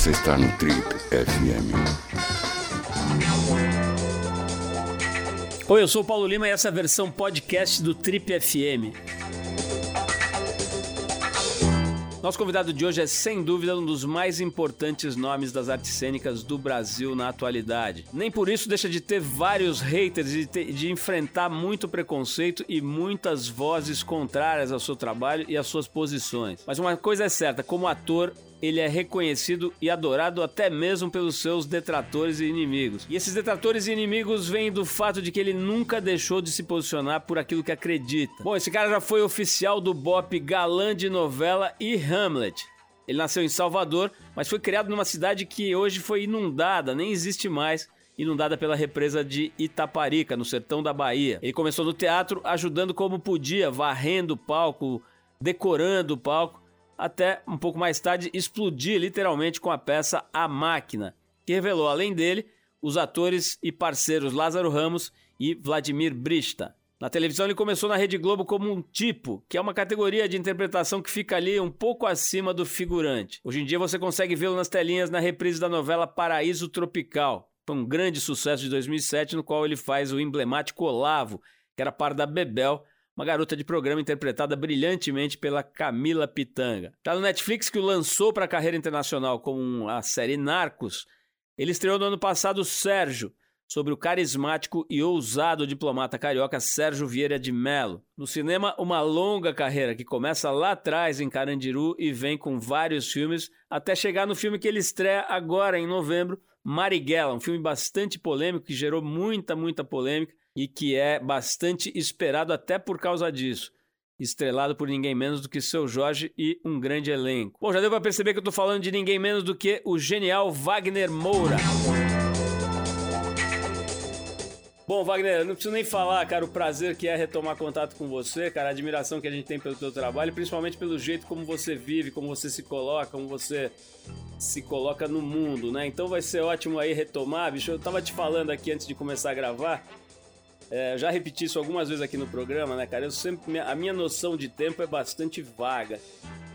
Você está no Trip FM. Oi, eu sou o Paulo Lima e essa é a versão podcast do Trip FM. Nosso convidado de hoje é, sem dúvida, um dos mais importantes nomes das artes cênicas do Brasil na atualidade. Nem por isso deixa de ter vários haters e de, de, enfrentar muito preconceito e muitas vozes contrárias ao seu trabalho e às suas posições. Mas uma coisa é certa: como ator, ele é reconhecido e adorado até mesmo pelos seus detratores e inimigos. E esses detratores e inimigos vêm do fato de que ele nunca deixou de se posicionar por aquilo que acredita. Bom, esse cara já foi oficial do Bop galã de novela e Hamlet. Ele nasceu em Salvador, mas foi criado numa cidade que hoje foi inundada, nem existe mais inundada pela represa de Itaparica, no sertão da Bahia. Ele começou no teatro ajudando como podia, varrendo o palco, decorando o palco até um pouco mais tarde explodir literalmente com a peça A Máquina, que revelou, além dele, os atores e parceiros Lázaro Ramos e Vladimir Brista. Na televisão ele começou na Rede Globo como um tipo, que é uma categoria de interpretação que fica ali um pouco acima do figurante. Hoje em dia você consegue vê-lo nas telinhas na reprise da novela Paraíso Tropical. Foi um grande sucesso de 2007 no qual ele faz o emblemático Olavo, que era par da Bebel, uma garota de programa interpretada brilhantemente pela Camila Pitanga. Tá no Netflix que o lançou para a carreira internacional com a série Narcos. Ele estreou no ano passado Sérgio, sobre o carismático e ousado diplomata carioca Sérgio Vieira de Mello. No cinema, uma longa carreira que começa lá atrás em Carandiru e vem com vários filmes até chegar no filme que ele estreia agora em novembro, Marighella, um filme bastante polêmico que gerou muita, muita polêmica e que é bastante esperado até por causa disso. Estrelado por ninguém menos do que seu Jorge e um grande elenco. Bom, já deu para perceber que eu estou falando de ninguém menos do que o genial Wagner Moura. Bom, Wagner, não preciso nem falar, cara, o prazer que é retomar contato com você, cara, a admiração que a gente tem pelo teu trabalho, principalmente pelo jeito como você vive, como você se coloca, como você se coloca no mundo, né? Então vai ser ótimo aí retomar, bicho. Eu tava te falando aqui antes de começar a gravar é, já repeti isso algumas vezes aqui no programa, né, cara? Eu sempre, a minha noção de tempo é bastante vaga.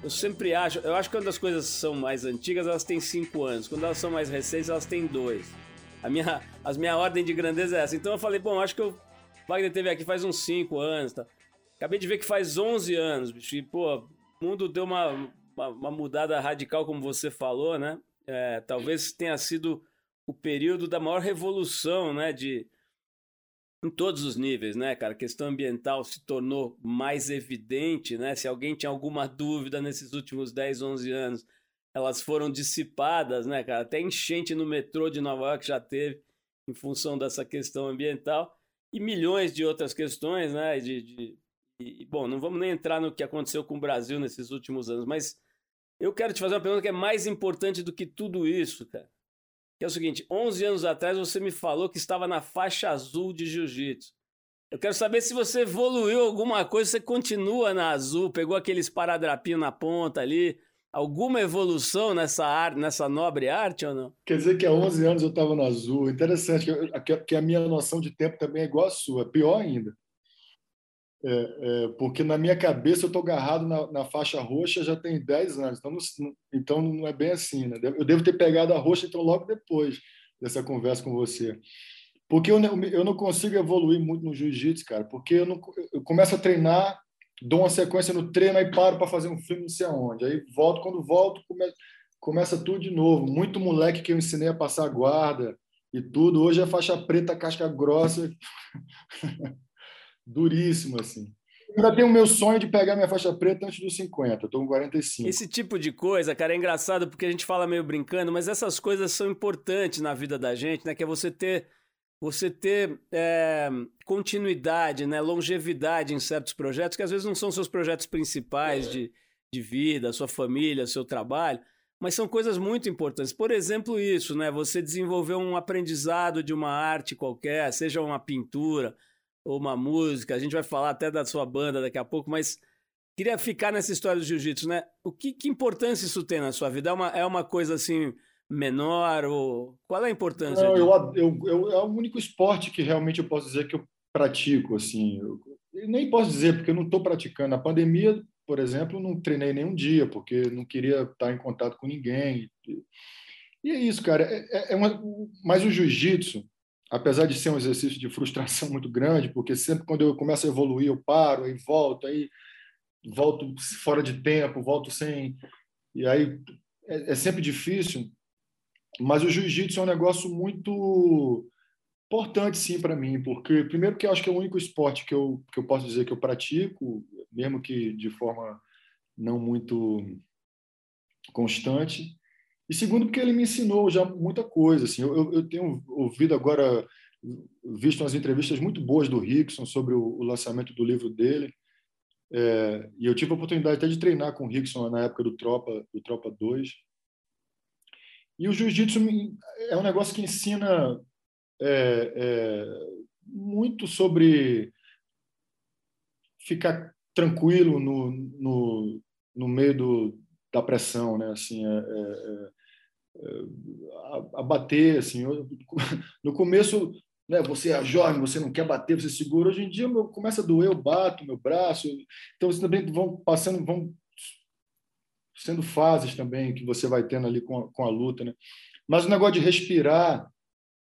Eu sempre acho, eu acho que quando as coisas são mais antigas, elas têm 5 anos. Quando elas são mais recentes, elas têm 2. A minha, as minha ordem de grandeza é essa. Então eu falei, bom, acho que o Wagner teve aqui faz uns 5 anos, tá? Acabei de ver que faz 11 anos, bicho. E, pô, o mundo deu uma, uma, uma mudada radical, como você falou, né? É, talvez tenha sido o período da maior revolução, né? De, em todos os níveis, né, cara? A questão ambiental se tornou mais evidente, né? Se alguém tinha alguma dúvida nesses últimos 10, 11 anos, elas foram dissipadas, né, cara? Até enchente no metrô de Nova York já teve em função dessa questão ambiental e milhões de outras questões, né? De, de e, bom, não vamos nem entrar no que aconteceu com o Brasil nesses últimos anos, mas eu quero te fazer uma pergunta que é mais importante do que tudo isso, cara que é o seguinte: 11 anos atrás você me falou que estava na faixa azul de jiu-jitsu. Eu quero saber se você evoluiu alguma coisa, você continua na azul, pegou aqueles paradrapinhos na ponta ali, alguma evolução nessa arte, nessa nobre arte ou não? Quer dizer que há 11 anos eu estava na azul. Interessante, que, que a minha noção de tempo também é igual à sua, pior ainda. É, é, porque na minha cabeça eu estou agarrado na, na, faixa roxa já tem 10 anos, então não, então não é bem assim. Né? Eu devo ter pegado a roxa então logo depois dessa conversa com você. Porque eu, eu não consigo evoluir muito no jiu-jitsu, cara, porque eu, não, eu começo a treinar, dou uma sequência no treino, aí paro para fazer um filme não sei aonde. Aí volto, quando volto, come, começa tudo de novo. Muito moleque que eu ensinei a passar guarda e tudo, hoje é faixa preta, casca grossa. duríssimo, assim. Ainda tenho o meu sonho de pegar minha faixa preta antes dos 50, eu tô com 45. Esse tipo de coisa, cara, é engraçado porque a gente fala meio brincando, mas essas coisas são importantes na vida da gente, né? Que é você ter você ter é, continuidade, né, longevidade em certos projetos que às vezes não são seus projetos principais de, de vida, sua família, seu trabalho, mas são coisas muito importantes. Por exemplo, isso, né, você desenvolver um aprendizado de uma arte qualquer, seja uma pintura, ou uma música. A gente vai falar até da sua banda daqui a pouco, mas queria ficar nessa história do jiu-jitsu, né? O que, que, importância isso tem na sua vida? É uma, é uma coisa assim menor ou qual é a importância? Não, eu, eu, eu, é o único esporte que realmente eu posso dizer que eu pratico, assim. Eu, eu nem posso dizer porque eu não estou praticando. Na pandemia, por exemplo, não treinei nenhum dia porque não queria estar em contato com ninguém. E é isso, cara. É, é, é uma... Mas o jiu-jitsu, apesar de ser um exercício de frustração muito grande, porque sempre quando eu começo a evoluir, eu paro, aí volto, aí volto fora de tempo, volto sem. E aí é, é sempre difícil. Mas o jiu-jitsu é um negócio muito importante, sim, para mim, porque, primeiro, que eu acho que é o único esporte que eu, que eu posso dizer que eu pratico, mesmo que de forma não muito constante. E segundo, porque ele me ensinou já muita coisa. Assim, eu, eu tenho ouvido agora, visto umas entrevistas muito boas do Rickson sobre o, o lançamento do livro dele. É, e eu tive a oportunidade até de treinar com o Rickson na época do Tropa, do Tropa 2. E o jiu-jitsu é um negócio que ensina é, é, muito sobre ficar tranquilo no, no, no meio do, da pressão, né? Assim, é, é, bater, assim. Eu, no começo, né? Você é jovem, você não quer bater, você segura. Hoje em dia, meu, começa a doer, eu bato meu braço. Então, você também vão passando, vão sendo fases também que você vai tendo ali com a, com a luta, né? Mas o negócio de respirar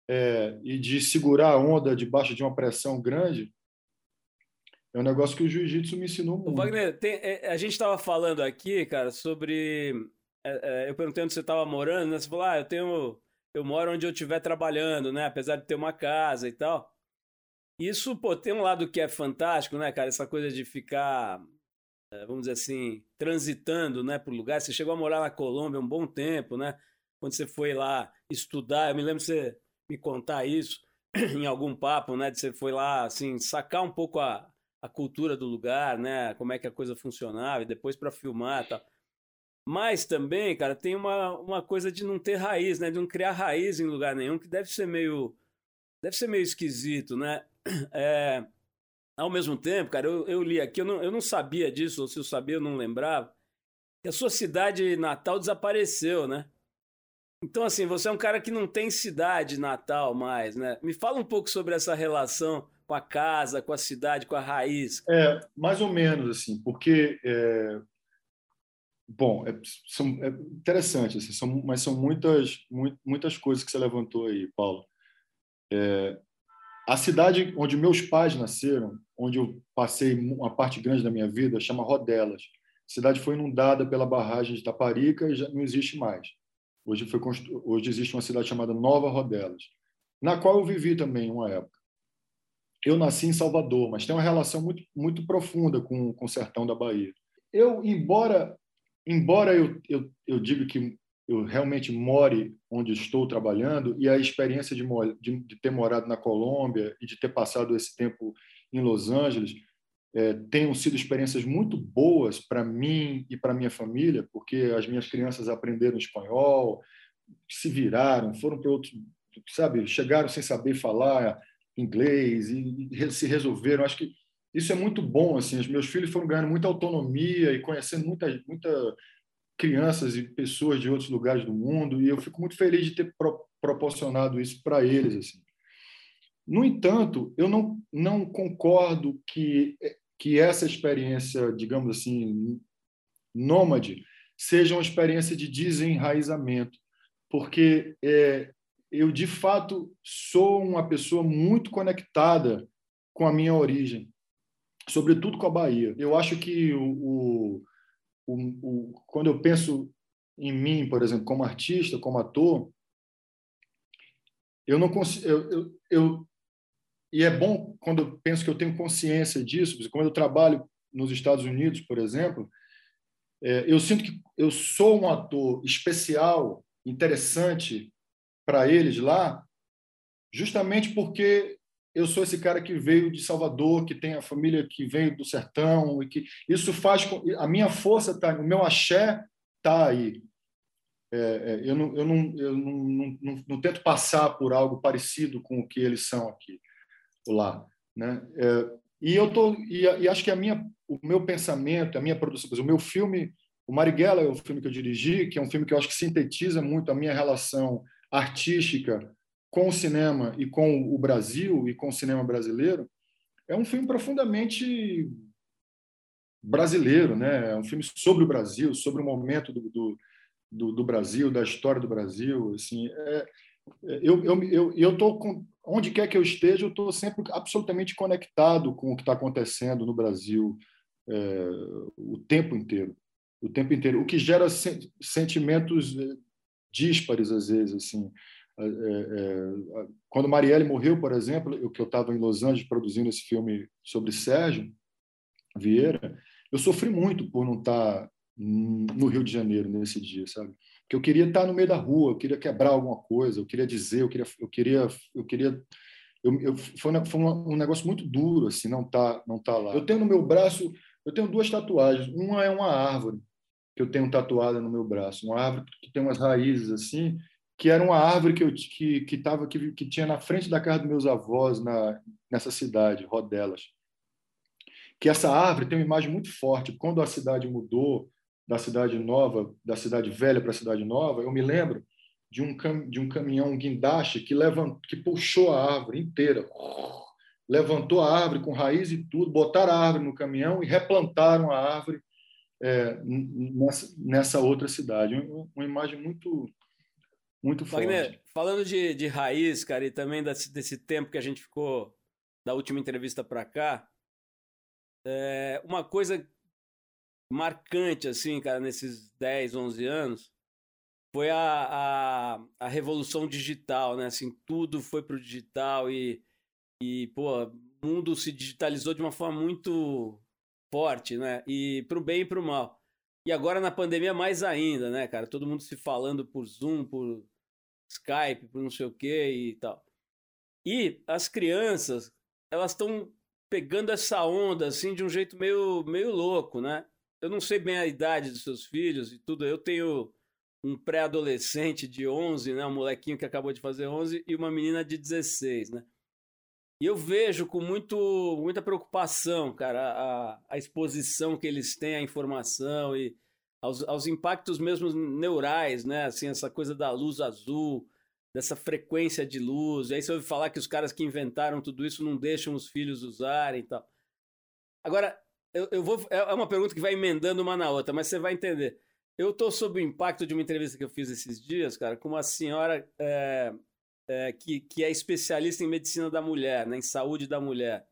é, e de segurar a onda debaixo de uma pressão grande é um negócio que o jiu-jitsu me ensinou muito. Wagner, tem, é, a gente estava falando aqui, cara, sobre. É, é, eu perguntei onde você estava morando, né? Você falou, ah, eu tenho. Eu moro onde eu estiver trabalhando, né? Apesar de ter uma casa e tal. Isso, pô, tem um lado que é fantástico, né, cara? Essa coisa de ficar, é, vamos dizer assim, transitando, né, por lugar. Você chegou a morar na Colômbia um bom tempo, né? Quando você foi lá estudar, eu me lembro você me contar isso em algum papo, né? De você foi lá, assim, sacar um pouco a, a cultura do lugar, né? Como é que a coisa funcionava, e depois para filmar tal. Mas também, cara, tem uma, uma coisa de não ter raiz, né? De não criar raiz em lugar nenhum, que deve ser meio. Deve ser meio esquisito, né? É, ao mesmo tempo, cara, eu, eu li aqui, eu não, eu não sabia disso, ou se eu sabia, eu não lembrava, que a sua cidade natal desapareceu, né? Então, assim, você é um cara que não tem cidade natal mais, né? Me fala um pouco sobre essa relação com a casa, com a cidade, com a raiz? É, mais ou menos, assim, porque. É... Bom, é, são, é interessante, assim, são, mas são muitas, muitas coisas que você levantou aí, Paulo. É, a cidade onde meus pais nasceram, onde eu passei uma parte grande da minha vida, chama Rodelas. A cidade foi inundada pela barragem de Taparica e já não existe mais. Hoje, foi constru... Hoje existe uma cidade chamada Nova Rodelas, na qual eu vivi também uma época eu nasci em Salvador, mas tem uma relação muito, muito profunda com, com o sertão da Bahia. Eu, embora, embora eu, eu, eu diga que eu realmente more onde estou trabalhando e a experiência de, de, de, ter morado na Colômbia e de ter passado esse tempo em Los Angeles é, tenham sido experiências muito boas para mim e para minha família, porque as minhas crianças aprenderam espanhol, se viraram, foram para outros, sabe, chegaram sem saber falar inglês e, e se resolveram. Acho que isso é muito bom. Assim, os meus filhos foram ganhando muita autonomia e conhecendo muita, muita crianças e pessoas de outros lugares do mundo e eu fico muito feliz de ter pro, proporcionado isso para eles. Assim. No entanto, eu não, não concordo que, que essa experiência, digamos assim, nômade, seja uma experiência de desenraizamento, porque é, eu de fato sou uma pessoa muito conectada com a minha origem, sobretudo com a Bahia. Eu acho que o, o, o, quando eu penso em mim, por exemplo, como artista, como ator, eu não consigo, eu, eu, eu, e é bom quando eu penso que eu tenho consciência disso, quando eu trabalho nos Estados Unidos, por exemplo, é, eu sinto que eu sou um ator especial, interessante, para eles lá, justamente porque eu sou esse cara que veio de Salvador, que tem a família que veio do sertão e que isso faz a minha força tá, o meu axé tá aí. É, é, eu, não, eu, não, eu não, não, não, tento passar por algo parecido com o que eles são aqui lá, né? É, e eu tô e, e, acho que a minha o meu pensamento, a minha produção, o meu filme, o Marighella é o filme que eu dirigi, que é um filme que eu acho que sintetiza muito a minha relação artística com o cinema e com o Brasil e com o cinema brasileiro, é um filme profundamente brasileiro, né? É um filme sobre o Brasil, sobre o momento do, do, do, do Brasil, da história do Brasil. Assim, é, é eu eu eu eu tô com onde quer que eu esteja, eu estou sempre absolutamente conectado com o que está acontecendo no Brasil é, o tempo inteiro, o tempo inteiro, o que gera sentimentos é, díspares às vezes, assim. É, é, quando Marielle morreu, por exemplo, eu que eu estava em Los Angeles produzindo esse filme sobre Sérgio Vieira, eu sofri muito por não estar tá no Rio de Janeiro nesse dia, sabe? Porque eu queria estar tá no meio da rua, eu queria quebrar alguma coisa, eu queria dizer, eu queria, eu queria, eu queria eu, eu, foi, um negócio muito duro assim não tá não tá lá eu tenho no meu braço eu tenho duas tatuagens uma é uma árvore que eu tenho tatuada no meu braço uma árvore que tem umas raízes assim que era uma árvore que eu que que tava que, que tinha na frente da casa dos meus avós na nessa cidade Rodelas. Que essa árvore tem uma imagem muito forte. Quando a cidade mudou da cidade nova, da cidade velha para a cidade nova, eu me lembro de um, cam de um caminhão um guindaste que, levantou, que puxou a árvore inteira, levantou a árvore com raiz e tudo, botaram a árvore no caminhão e replantaram a árvore é, nessa, nessa, outra cidade. Uma, uma imagem muito muito Wagner, forte. Falando de, de raiz, cara, e também desse, desse tempo que a gente ficou da última entrevista para cá, é, uma coisa marcante, assim, cara, nesses 10, 11 anos, foi a, a, a revolução digital, né? Assim, tudo foi pro digital e, e, pô, o mundo se digitalizou de uma forma muito forte, né? E pro bem e pro mal. E agora na pandemia mais ainda, né, cara? Todo mundo se falando por Zoom, por Skype, por não sei o que e tal. E as crianças, elas estão pegando essa onda assim de um jeito meio meio louco, né? eu não sei bem a idade dos seus filhos e tudo. Eu tenho um pré-adolescente de 11, né, um molequinho que acabou de fazer 11 e uma menina de 16, né? E eu vejo com muito, muita preocupação, cara, a, a exposição que eles têm à informação e aos, aos impactos mesmo neurais, né? Assim, essa coisa da luz azul, dessa frequência de luz. E aí você ouve falar que os caras que inventaram tudo isso não deixam os filhos usarem e tal. Agora, eu, eu vou. É, é uma pergunta que vai emendando uma na outra, mas você vai entender. Eu estou sob o impacto de uma entrevista que eu fiz esses dias, cara, com uma senhora é, é, que, que é especialista em medicina da mulher, né, em saúde da mulher.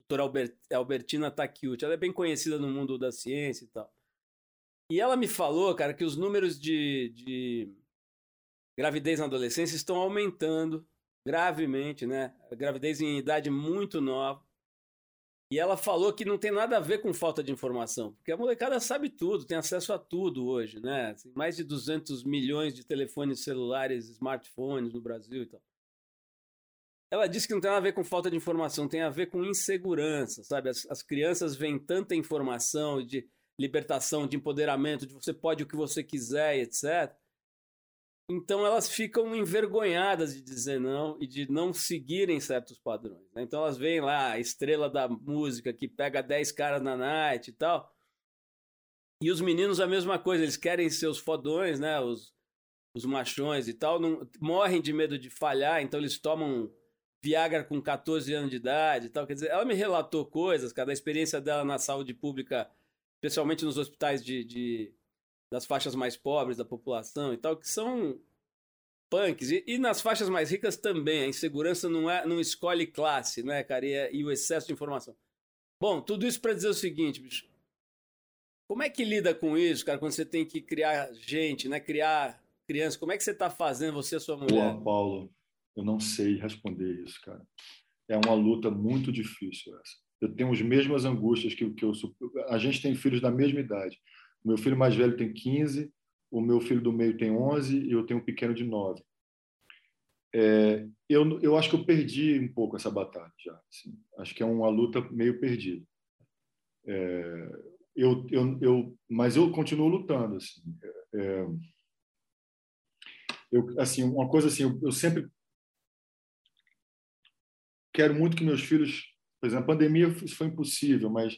Doutora Albert, Albertina Takiuti. Ela é bem conhecida no mundo da ciência e tal. E ela me falou, cara, que os números de, de gravidez na adolescência estão aumentando gravemente, né? Gravidez em idade muito nova. E ela falou que não tem nada a ver com falta de informação, porque a molecada sabe tudo, tem acesso a tudo hoje, né? Tem mais de 200 milhões de telefones celulares, smartphones no Brasil e tal. Ela disse que não tem nada a ver com falta de informação, tem a ver com insegurança, sabe? As, as crianças veem tanta informação de libertação, de empoderamento, de você pode o que você quiser, etc então elas ficam envergonhadas de dizer não e de não seguirem certos padrões. Né? Então elas veem lá a estrela da música que pega 10 caras na night e tal. E os meninos a mesma coisa, eles querem ser os fodões, né? Os, os machões e tal, não, morrem de medo de falhar, então eles tomam Viagra com 14 anos de idade e tal. Quer dizer, ela me relatou coisas, cara, da experiência dela na saúde pública, especialmente nos hospitais de, de das faixas mais pobres da população e tal, que são punks. E, e, nas faixas mais ricas também. A insegurança não, é, não escolhe classe, né, cara? E, é, e o excesso de informação. Bom, tudo isso para dizer o seguinte, bicho. Como é que lida com isso, cara, quando você tem que criar gente, né? Criar criança? Como é que você está fazendo, você e a sua mulher? Pô, Paulo, eu não sei responder isso, cara. É uma luta muito difícil essa. Eu tenho as mesmas angústias que, que eu... A gente tem filhos da mesma idade. O meu filho mais velho tem 15, o meu filho do meio tem 11 e eu tenho um pequeno de 9. É, eu, eu acho que eu perdi um pouco essa batalha já. Assim. Acho que é uma luta meio perdida. É, eu, eu, eu, mas eu continuo lutando. Assim. É, eu, assim, uma coisa assim, eu, eu sempre quero muito que meus filhos, por exemplo, a pandemia isso foi impossível, mas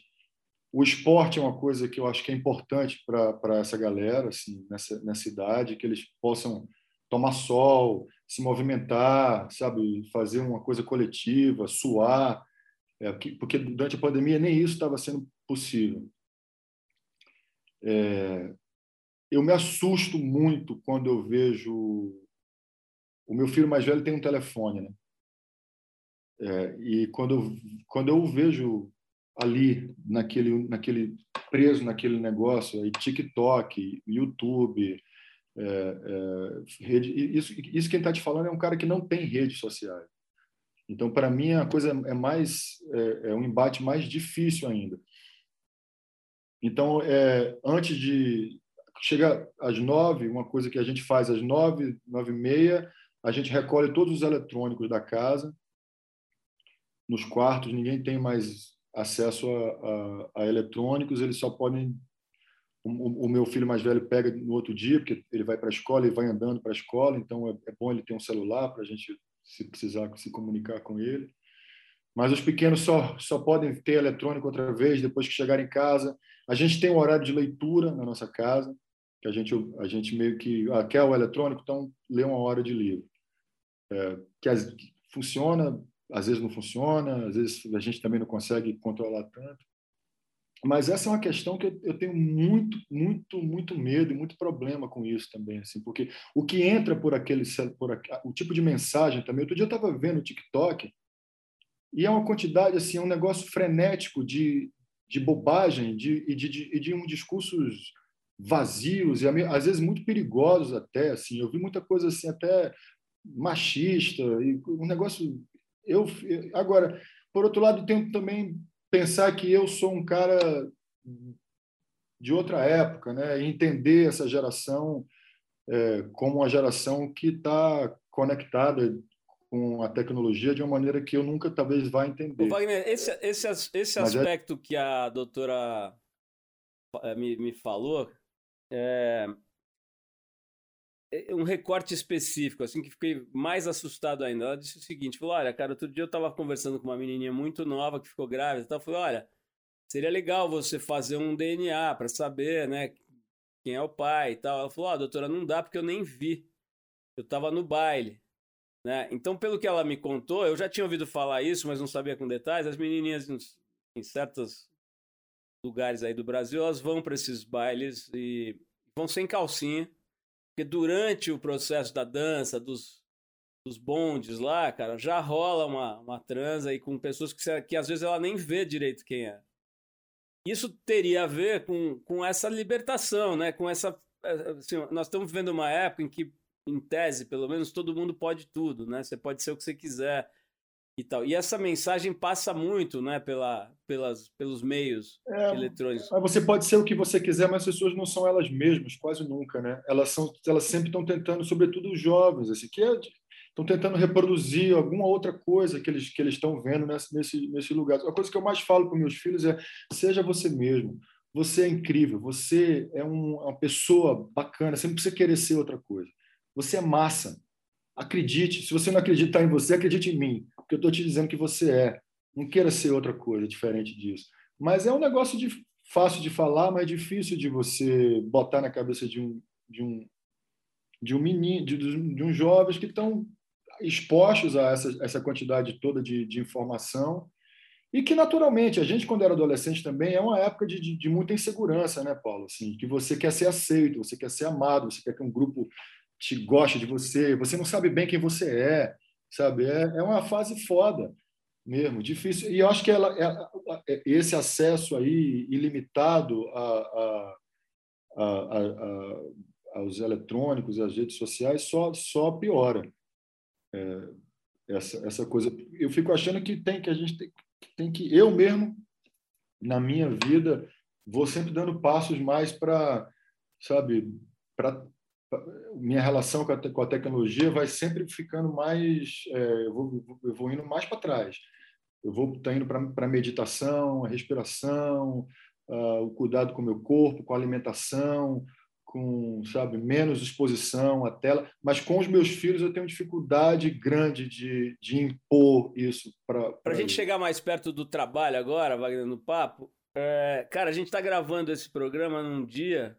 o esporte é uma coisa que eu acho que é importante para essa galera, assim, nessa, nessa idade, que eles possam tomar sol, se movimentar, sabe, fazer uma coisa coletiva, suar, é, porque durante a pandemia nem isso estava sendo possível. É, eu me assusto muito quando eu vejo o meu filho mais velho tem um telefone, né? É, e quando eu, quando eu vejo ali naquele naquele preso naquele negócio aí TikTok, YouTube, é, é, rede, isso isso quem está te falando é um cara que não tem redes sociais. Então para mim a coisa é mais é, é um embate mais difícil ainda. Então é, antes de chega às nove, uma coisa que a gente faz às nove, nove e meia, a gente recolhe todos os eletrônicos da casa nos quartos, ninguém tem mais acesso a, a, a eletrônicos, eles só podem. O, o, meu filho mais velho pega no outro dia, porque ele vai para a escola e vai andando para a escola, então é, é, bom ele ter um celular para a gente, se precisar, se comunicar com ele. Mas os pequenos só, só podem ter eletrônico outra vez depois que chegarem em casa. A gente tem um horário de leitura na nossa casa, que a gente, a gente meio que ah, quer o eletrônico, então lê uma hora de livro. É, que, as, funciona às vezes não funciona, às vezes a gente também não consegue controlar tanto. Mas essa é uma questão que eu tenho muito, muito, muito medo e muito problema com isso também, assim, porque o que entra por aquele, por o tipo de mensagem também. Outro dia eu estava vendo o TikTok e é uma quantidade assim, é um negócio frenético de, de bobagem de, de, de, de um discursos vazios e às vezes muito perigosos até assim. Eu vi muita coisa assim até machista e um negócio eu agora, por outro lado, tenho também pensar que eu sou um cara de outra época, né? Entender essa geração é, como uma geração que está conectada com a tecnologia de uma maneira que eu nunca talvez vá entender. Ô, Wagner, esse, esse, esse é aspecto é... que a doutora eh, me, me falou, é, é, um recorte específico, assim, que fiquei mais assustado ainda. Ela disse o seguinte: falou, olha, cara, outro dia eu estava conversando com uma menininha muito nova que ficou grávida. Então, falou, olha, seria legal você fazer um DNA para saber, né, quem é o pai e tal. Ela falou, ó, oh, doutora, não dá porque eu nem vi. Eu estava no baile. Né? Então, pelo que ela me contou, eu já tinha ouvido falar isso, mas não sabia com detalhes. As menininhas em certos lugares aí do Brasil, elas vão para esses bailes e vão sem calcinha porque durante o processo da dança, dos, dos bondes lá, cara, já rola uma, uma transa aí com pessoas que, que às vezes ela nem vê direito quem é. Isso teria a ver com, com essa libertação, né? Com essa. Eh, assim, nós estamos vivendo uma época em que, em tese, pelo menos, todo mundo pode tudo, né? Você pode ser o que você quiser e tal. E essa mensagem passa muito, né, pela, pelas, pelos meios é, eletrônicos. Você pode ser o que você quiser, mas as pessoas não são elas mesmas, quase nunca, né? Elas são, elas sempre estão tentando, sobretudo os jovens, assim, que é, estão tentando reproduzir alguma outra coisa que eles que eles estão vendo nesse, nesse nesse lugar. A coisa que eu mais falo para meus filhos é: seja você mesmo. Você é incrível, você é um, uma pessoa bacana, você não precisa querer ser outra coisa. Você é massa. Acredite. Se você não acreditar em você, acredite em mim que eu estou te dizendo que você é. Não queira ser outra coisa diferente disso. Mas é um negócio de, fácil de falar, mas difícil de você botar na cabeça de um, de um, de um menino, de, de uns jovens que estão expostos a essa, essa quantidade toda de, de informação e que naturalmente a gente quando era adolescente também é uma época de, de, de, muita insegurança, né, Paulo? Assim, que você quer ser aceito, você quer ser amado, você quer que um grupo te goste de você, você não sabe bem quem você é, sabe? É, é uma fase foda mesmo, difícil. E eu acho que ela, ela é, esse acesso aí ilimitado a, a, a, aos eletrônicos e às redes sociais só, só piora é, essa, essa coisa. Eu fico achando que tem que a gente tem, tem que eu mesmo na minha vida vou sempre dando passos mais para sabe para minha relação com a, com a, tecnologia vai sempre ficando mais, é, eu, vou, eu vou indo mais para trás. Eu vou tá indo para a meditação, a respiração, uh, o cuidado com o meu corpo, com a alimentação, com, sabe, menos exposição à tela. Mas com os meus filhos eu tenho dificuldade grande de, de impor isso para. Para a gente chegar mais perto do trabalho agora, Wagner, no papo, é, cara, a gente está gravando esse programa num dia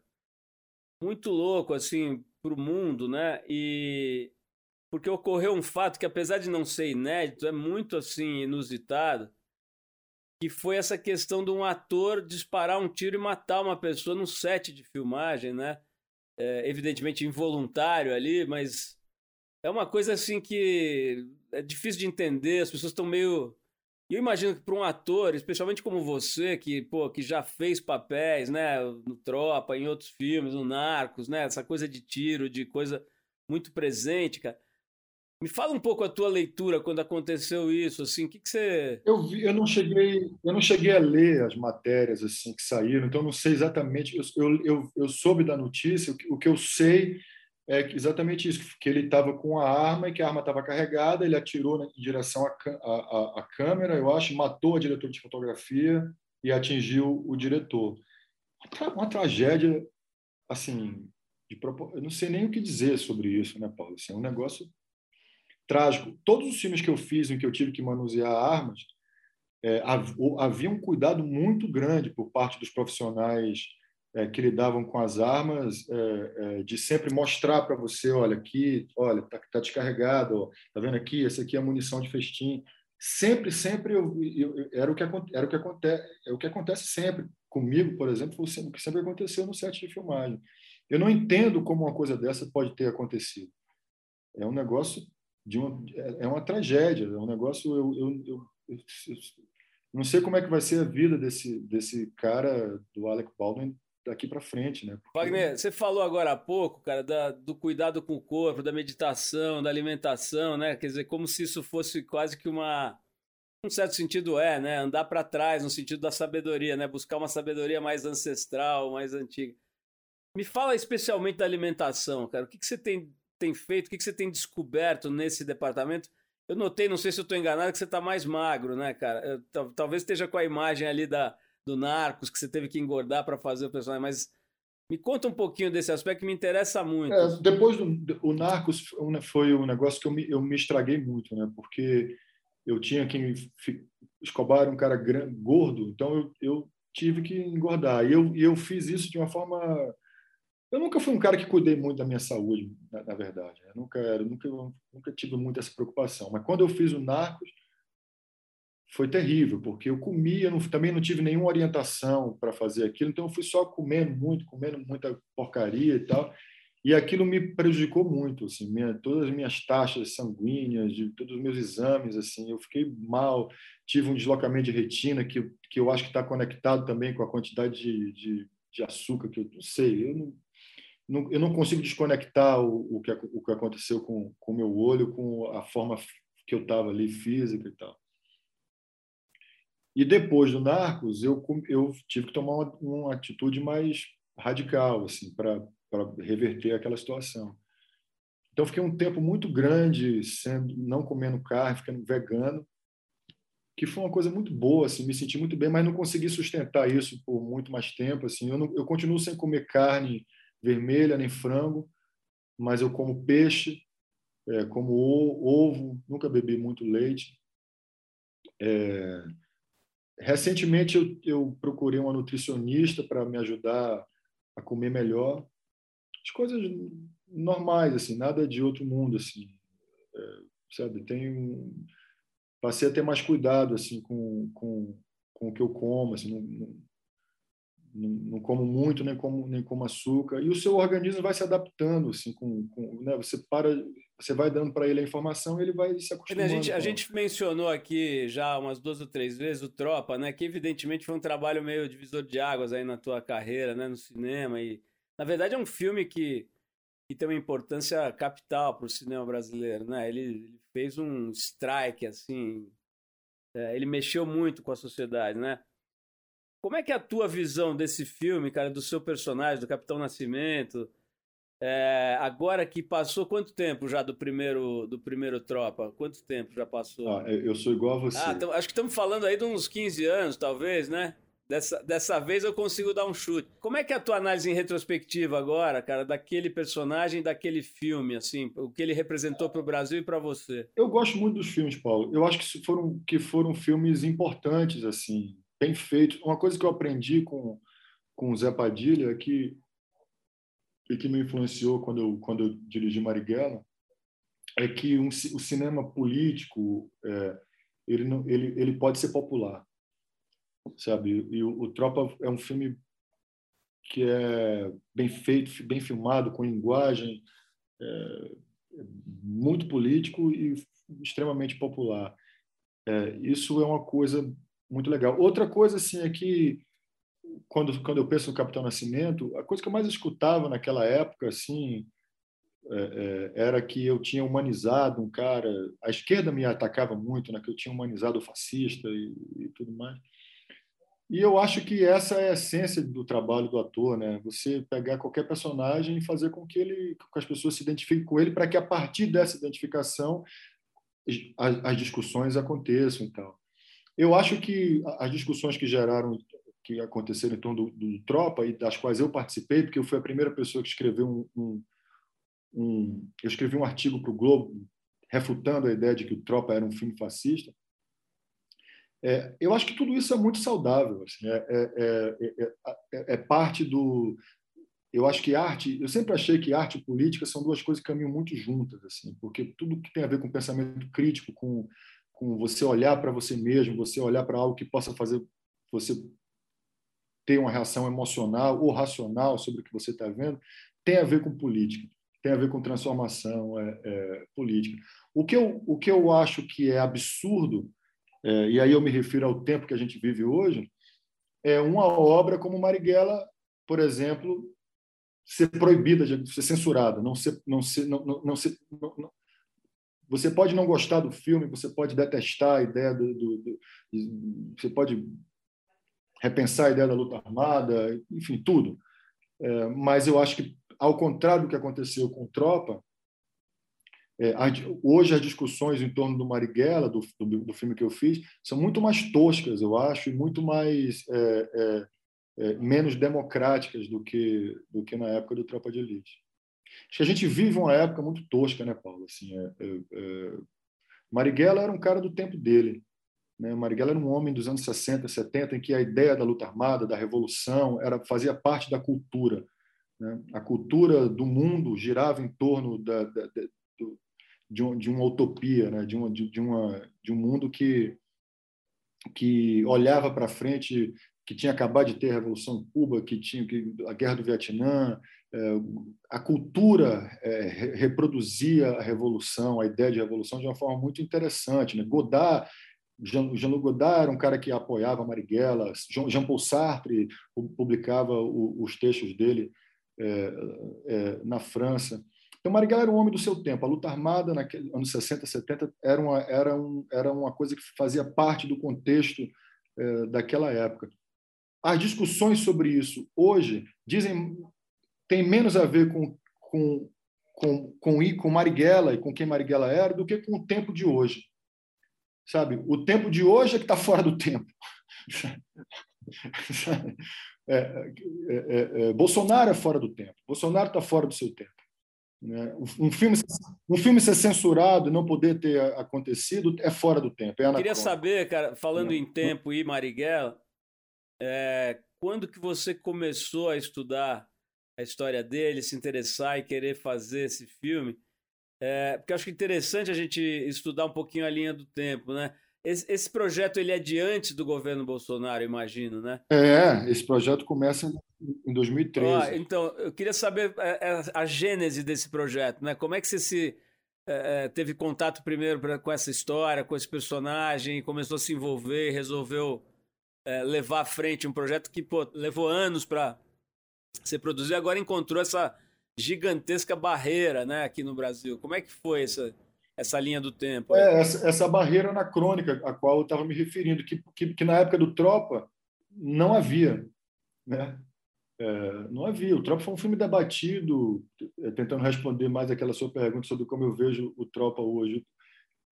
muito louco, assim, para o mundo, né? E porque ocorreu um fato que, apesar de não ser inédito, é muito, assim, inusitado, que foi essa questão de um ator disparar um tiro e matar uma pessoa no set de filmagem, né? é, evidentemente involuntário ali, mas é uma coisa assim que é difícil de entender, as pessoas estão meio. Eu imagino que para um ator, especialmente como você, que, pô, que já fez papéis, né, no Tropa, em outros filmes, no Narcos, né, essa coisa de tiro, de coisa muito presente, cara. Me fala um pouco a tua leitura quando aconteceu isso, assim, o que, que você... Eu, vi, eu, não cheguei, eu não cheguei a ler as matérias assim que saíram, então não sei exatamente, eu, eu, eu soube da notícia, o que, o que eu sei é exatamente isso, que ele estava com a arma e que a arma estava carregada, ele atirou em direção à, à, à câmera, eu acho, matou a diretora de fotografia e atingiu o diretor. Uma tragédia, assim, eu não sei nem o que dizer sobre isso, né, Paulo? Assim, é um negócio trágico. Todos os filmes que eu fiz em que eu tive que manusear armas, é, havia um cuidado muito grande por parte dos profissionais é, que lidavam com as armas, é, é, de sempre mostrar para você, olha aqui, olha, tá, tá descarregado, ó, tá vendo aqui, essa aqui é a munição de festim. Sempre, sempre eu, eu, eu, era o que era o que acontece, é o que acontece sempre comigo, por exemplo, foi o que sempre aconteceu no set de filmagem. Eu não entendo como uma coisa dessa pode ter acontecido. É um negócio de uma, é uma tragédia, é um negócio eu, eu, eu, eu não sei como é que vai ser a vida desse desse cara do Alec Baldwin daqui para frente, né? Porque... Wagner, você falou agora há pouco, cara, da, do cuidado com o corpo, da meditação, da alimentação, né? Quer dizer, como se isso fosse quase que uma, um certo sentido é, né? Andar para trás no sentido da sabedoria, né? Buscar uma sabedoria mais ancestral, mais antiga. Me fala especialmente da alimentação, cara. O que, que você tem, tem feito? O que, que você tem descoberto nesse departamento? Eu notei, não sei se eu estou enganado, que você está mais magro, né, cara? Eu, talvez esteja com a imagem ali da, do Narcos, que você teve que engordar para fazer o personagem, mas me conta um pouquinho desse aspecto que me interessa muito. É, depois do o Narcos foi um negócio que eu me, eu me estraguei muito, né? Porque eu tinha que Escobar era um cara grande, gordo, então eu, eu tive que engordar. E eu, eu fiz isso de uma forma. Eu nunca fui um cara que cuidei muito da minha saúde, na, na verdade. Eu nunca, eu nunca, nunca tive muito essa preocupação. Mas quando eu fiz o Narcos, foi terrível, porque eu comia, não, também não tive nenhuma orientação para fazer aquilo, então eu fui só comendo muito, comendo muita porcaria e tal, e aquilo me prejudicou muito, assim, minha, todas as minhas taxas sanguíneas, de todos os meus exames, assim, eu fiquei mal, tive um deslocamento de retina que, que eu acho que está conectado também com a quantidade de, de, de, açúcar que eu não sei, eu não, não, eu não consigo desconectar o, o, que, o que aconteceu com o meu olho com a forma que eu estava ali física e tal. E depois do Narcos, eu, eu tive que tomar uma, uma atitude mais radical, assim, para reverter aquela situação. Então, fiquei um tempo muito grande sendo não comendo carne, ficando vegano, que foi uma coisa muito boa, assim, me senti muito bem, mas não consegui sustentar isso por muito mais tempo, assim. Eu, não, eu continuo sem comer carne vermelha nem frango, mas eu como peixe, é, como ovo, nunca bebi muito leite. É, Recentemente eu, eu procurei uma nutricionista para me ajudar a comer melhor. As coisas normais, assim, nada de outro mundo, assim. É, sabe, tenho passei a ter mais cuidado assim com, com, com o que eu como, assim, não, não, não, como muito nem como nem como açúcar e o seu organismo vai se adaptando assim com, com né? você para você vai dando para ele a informação e ele vai se acostumando. A gente, a gente mencionou aqui já umas duas ou três vezes o Tropa, né? Que evidentemente foi um trabalho meio divisor de águas aí na tua carreira, né? No cinema e na verdade é um filme que, que tem uma importância capital para o cinema brasileiro, né? Ele, ele fez um strike assim, é, ele mexeu muito com a sociedade, né? Como é que é a tua visão desse filme, cara, do seu personagem, do Capitão Nascimento? É, agora que passou quanto tempo já do primeiro do primeiro Tropa? Quanto tempo já passou? Ah, eu sou igual a você. Ah, então, acho que estamos falando aí de uns 15 anos, talvez, né? Dessa, dessa vez eu consigo dar um chute. Como é que é a tua análise em retrospectiva agora, cara, daquele personagem, daquele filme, assim, o que ele representou para o Brasil e para você? Eu gosto muito dos filmes, Paulo. Eu acho que foram, que foram filmes importantes, assim, bem feitos. Uma coisa que eu aprendi com, com o Zé Padilha é que e que me influenciou quando eu, quando eu dirigi Marighella é que um, o cinema político é, ele, não, ele, ele pode ser popular, sabe? E o, o Tropa é um filme que é bem feito, bem filmado, com linguagem, é, muito político e extremamente popular. É, isso é uma coisa muito legal. Outra coisa assim é que quando quando eu penso no Capitão Nascimento, a coisa que eu mais escutava naquela época assim é, é, era que eu tinha humanizado um cara. A esquerda me atacava muito, né? Que eu tinha humanizado o fascista e, e tudo mais. E eu acho que essa é a essência do trabalho do ator, né? Você pegar qualquer personagem e fazer com que ele, com as pessoas se identifiquem com ele, para que a partir dessa identificação as, as discussões aconteçam, então. Eu acho que as discussões que geraram, que aconteceram em torno do, do Tropa e das quais eu participei, porque eu fui a primeira pessoa que escreveu um, um, um eu escrevi um artigo para o Globo refutando a ideia de que o Tropa era um filme fascista. É, eu acho que tudo isso é muito saudável. Assim, é, é, é, parte do. Eu acho que arte. Eu sempre achei que arte e política são duas coisas que caminham muito juntas, assim, porque tudo que tem a ver com pensamento crítico, com, com você olhar para você mesmo, você olhar para algo que possa fazer você ter uma reação emocional ou racional sobre o que você está vendo, tem a ver com política, tem a ver com transformação política. O que, eu, o que eu acho que é absurdo é, e aí eu me refiro ao tempo que a gente vive hoje, é uma obra como Marighella, por exemplo, ser proibida, ser censurada, não ser, não ser, não, não, não ser, não, não. você pode não gostar do filme, você pode detestar a ideia do, do, do, você pode repensar a ideia da luta armada, enfim, tudo. É, mas eu acho que, ao contrário do que aconteceu com Tropa, é, hoje as discussões em torno do Marighella, do, do, do, filme que eu fiz, são muito mais toscas, eu acho, e muito mais é, é, é, menos democráticas do que do que na época do Tropa de Elite. Acho que a gente vive uma época muito tosca, né, Paulo? Assim, é, Marighella era um cara do tempo dele. Né? Marighella era um homem dos anos 60, 70, em que a ideia da luta armada, da revolução, era fazia parte da cultura. Né? A cultura do mundo girava em torno da, da, do, de, um, de uma utopia, né? de, uma, de, uma, de um mundo que, que olhava para frente, que tinha acabado de ter a Revolução Cuba, que tinha que, a Guerra do Vietnã. É, a cultura é, reproduzia a revolução, a ideia de revolução, de uma forma muito interessante. Né? Godard Jean-Luc Godard era um cara que apoiava Marighella, Jean-Paul Sartre publicava os textos dele é, é, na França. Então, Marighella era um homem do seu tempo. A luta armada, naqueles anos 60, 70, era uma, era um, era uma coisa que fazia parte do contexto é, daquela época. As discussões sobre isso hoje dizem tem menos a ver com, com, com, com, com Marighella e com quem Marighella era do que com o tempo de hoje. Sabe? O tempo de hoje é que está fora do tempo. É, é, é, é, Bolsonaro é fora do tempo. Bolsonaro está fora do seu tempo. Né? Um, filme, um filme ser censurado e não poder ter acontecido é fora do tempo. É Queria saber, cara, falando em tempo e Marighella, é, quando que você começou a estudar a história dele, se interessar e querer fazer esse filme? É, porque eu acho que é interessante a gente estudar um pouquinho a linha do tempo, né? Esse, esse, projeto ele é de antes do governo Bolsonaro, imagino, né? É, esse projeto começa em 2013. Ah, então, eu queria saber a, é, é, a, gênese desse projeto, né? Como é que você se é, teve contato primeiro pra, com essa história, com esse personagem, começou a se envolver e resolveu é, levar à frente um projeto que pô, levou anos para ser produzido e agora encontrou essa gigantesca barreira né, aqui no Brasil. Como é que foi essa, essa linha do tempo? É, essa, essa barreira anacrônica a qual eu estava me referindo, que, que, que, na época do Tropa não havia. Né? É, não havia. O Tropa foi um filme debatido, é, tentando responder mais aquela sua pergunta sobre como eu vejo o Tropa hoje.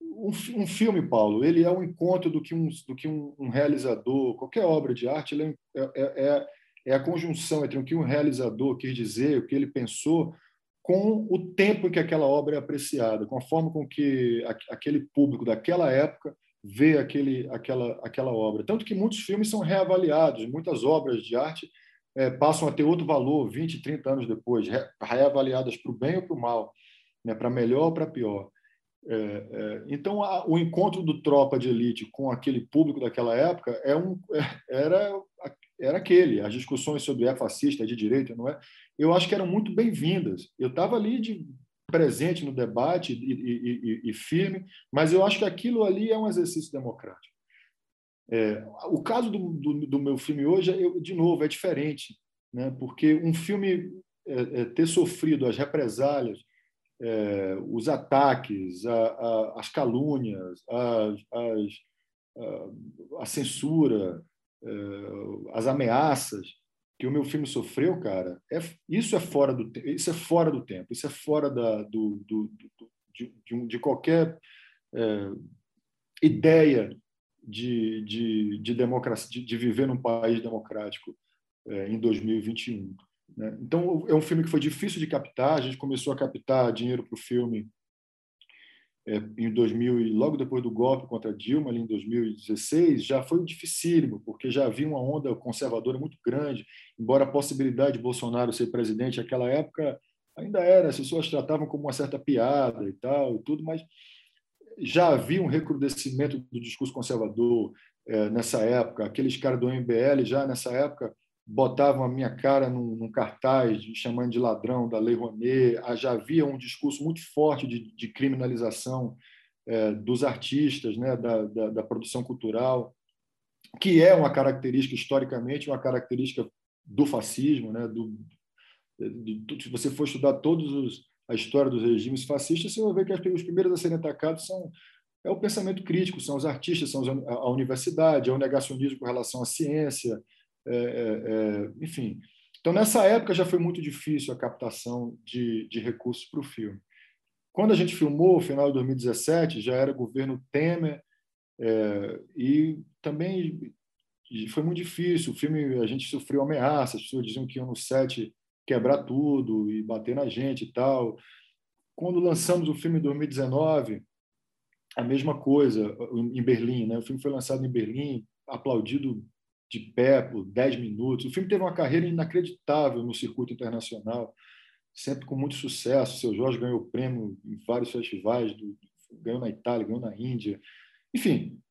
Um, um filme, Paulo, ele é um encontro do que um, do que um, um realizador, qualquer obra de arte, ele é, é, é, a conjunção entre o que um realizador quis dizer, o que ele pensou, com o tempo em que aquela obra é apreciada, com a forma com que aquele público daquela época vê aquele, aquela, aquela obra. Tanto que muitos filmes são reavaliados, muitas obras de arte é, passam a ter outro valor 20, 30 anos depois, reavaliadas para o bem ou para o mal, né, para melhor ou para pior. É, é, então, a, o encontro do Tropa de Elite com aquele público daquela época é um, é, era era aquele. As discussões sobre é fascista, é de direita, não é? Eu acho que eram muito bem-vindas. Eu estava ali de presente no debate e, e, e, e, firme, mas eu acho que aquilo ali é um exercício democrático. É, o caso do, do, do, meu filme hoje, eu, de novo, é diferente, né? porque um filme é, é, ter sofrido as represálias, é, os ataques, a, a, as calúnias, as, as, a, a, censura, as ameaças que o meu filme sofreu, cara, é, isso é fora do isso é fora do tempo, isso é fora da, do, do, do de, de, de, qualquer é, ideia de, de, de democracia, de, de, viver num país democrático é, em 2021. Né? Então, é um filme que foi difícil de captar. A gente começou a captar dinheiro para o filme é, em 2000 e logo depois do golpe contra Dilma, ali em 2016, já foi dificílimo, porque já havia uma onda conservadora muito grande. Embora a possibilidade de Bolsonaro ser presidente naquela época ainda era, as pessoas tratavam como uma certa piada e tal, e tudo, mas já havia um recrudescimento do discurso conservador é, nessa época. Aqueles caras do MBL já nessa época botavam a minha cara num, num cartaz chamando de ladrão da Lei Rouanet. Já havia um discurso muito forte de, de criminalização é, dos artistas, né, da, da, da produção cultural, que é uma característica historicamente uma característica do fascismo, né, do, se você for estudar todos os a história dos regimes fascistas, você vai ver que os primeiros a serem atacados são é o pensamento crítico, são os artistas, são a universidade, é o negacionismo com relação à ciência, é, é, é, enfim. Então, nessa época já foi muito difícil a captação de, de recursos para o filme. Quando a gente filmou, final de 2017, já era governo Temer, é, e também foi muito difícil. O filme, a gente sofreu ameaças, as pessoas diziam que iam no set quebrar tudo e bater na gente e tal. Quando lançamos o filme em 2019, a mesma coisa em Berlim, né? O filme foi lançado em Berlim, aplaudido de pé por 10 minutos. O filme teve uma carreira inacreditável no circuito internacional, sempre com muito sucesso. O seu Jorge ganhou prêmio em vários festivais, ganhou na Itália, ganhou na Índia. Enfim,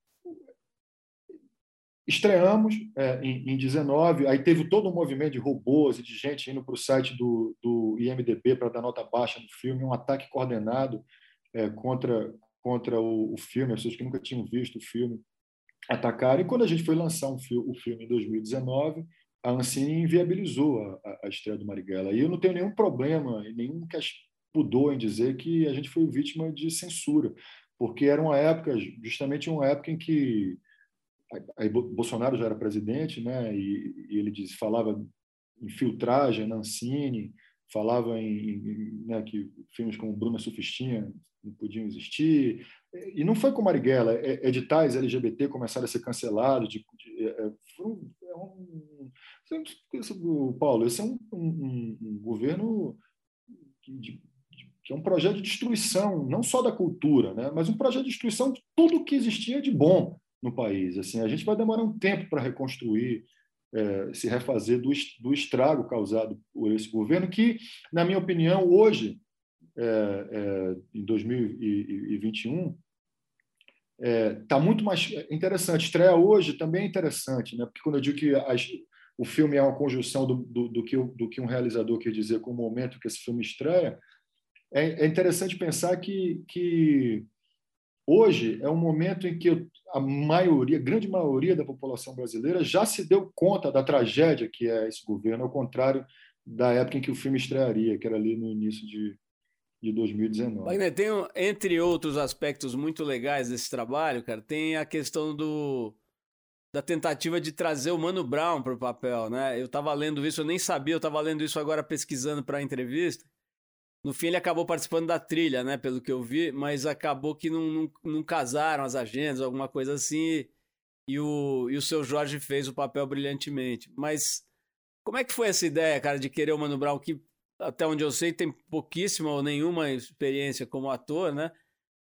Estreamos é, em, em 19, aí teve todo um movimento de robôs e de gente indo para o site do, do IMDB para dar nota baixa no filme, um ataque coordenado é, contra, contra o, o, filme, as pessoas que nunca tinham visto o filme atacaram. E quando a gente foi lançar um o filme em 2019, a Ancine inviabilizou a, a, estreia do Marighella. E eu não tenho nenhum problema nenhum pudor em dizer que a gente foi vítima de censura, porque era uma época, justamente uma época em que aí Bolsonaro já era presidente, né? E, e ele diz, falava em filtragem, Nancini, falava em, em né, que filmes como Bruna Sufistinha não podiam existir. E não foi com Marighella, é, editais LGBT começaram a ser cancelados. De, de, é, é um, é um, Paulo, esse é um, um, um governo de, que é um projeto de destruição, não só da cultura, né, mas um projeto de destruição de tudo que existia de bom no país. Assim, a gente vai demorar um tempo para reconstruir, é, se refazer do, do estrago causado por esse governo, que, na minha opinião, hoje, é, é, em 2021, está é, muito mais interessante. Estreia hoje também é interessante, né? porque quando eu digo que as, o filme é uma conjunção do, do, do, que, do que um realizador quer dizer com o momento que esse filme estreia, é, é interessante pensar que, que Hoje é um momento em que a maioria, a grande maioria da população brasileira já se deu conta da tragédia que é esse governo, ao contrário da época em que o filme estrearia, que era ali no início de, de 2019. Wagner, tem, entre outros aspectos muito legais desse trabalho, cara, tem a questão do da tentativa de trazer o Mano Brown para o papel, né? Eu estava lendo isso, eu nem sabia, eu estava lendo isso agora pesquisando para a entrevista. No fim, ele acabou participando da trilha, né? Pelo que eu vi, mas acabou que não, não, não casaram as agendas, alguma coisa assim. E o, e o seu Jorge fez o papel brilhantemente. Mas como é que foi essa ideia, cara, de querer o Mano Brown, que até onde eu sei tem pouquíssima ou nenhuma experiência como ator, né?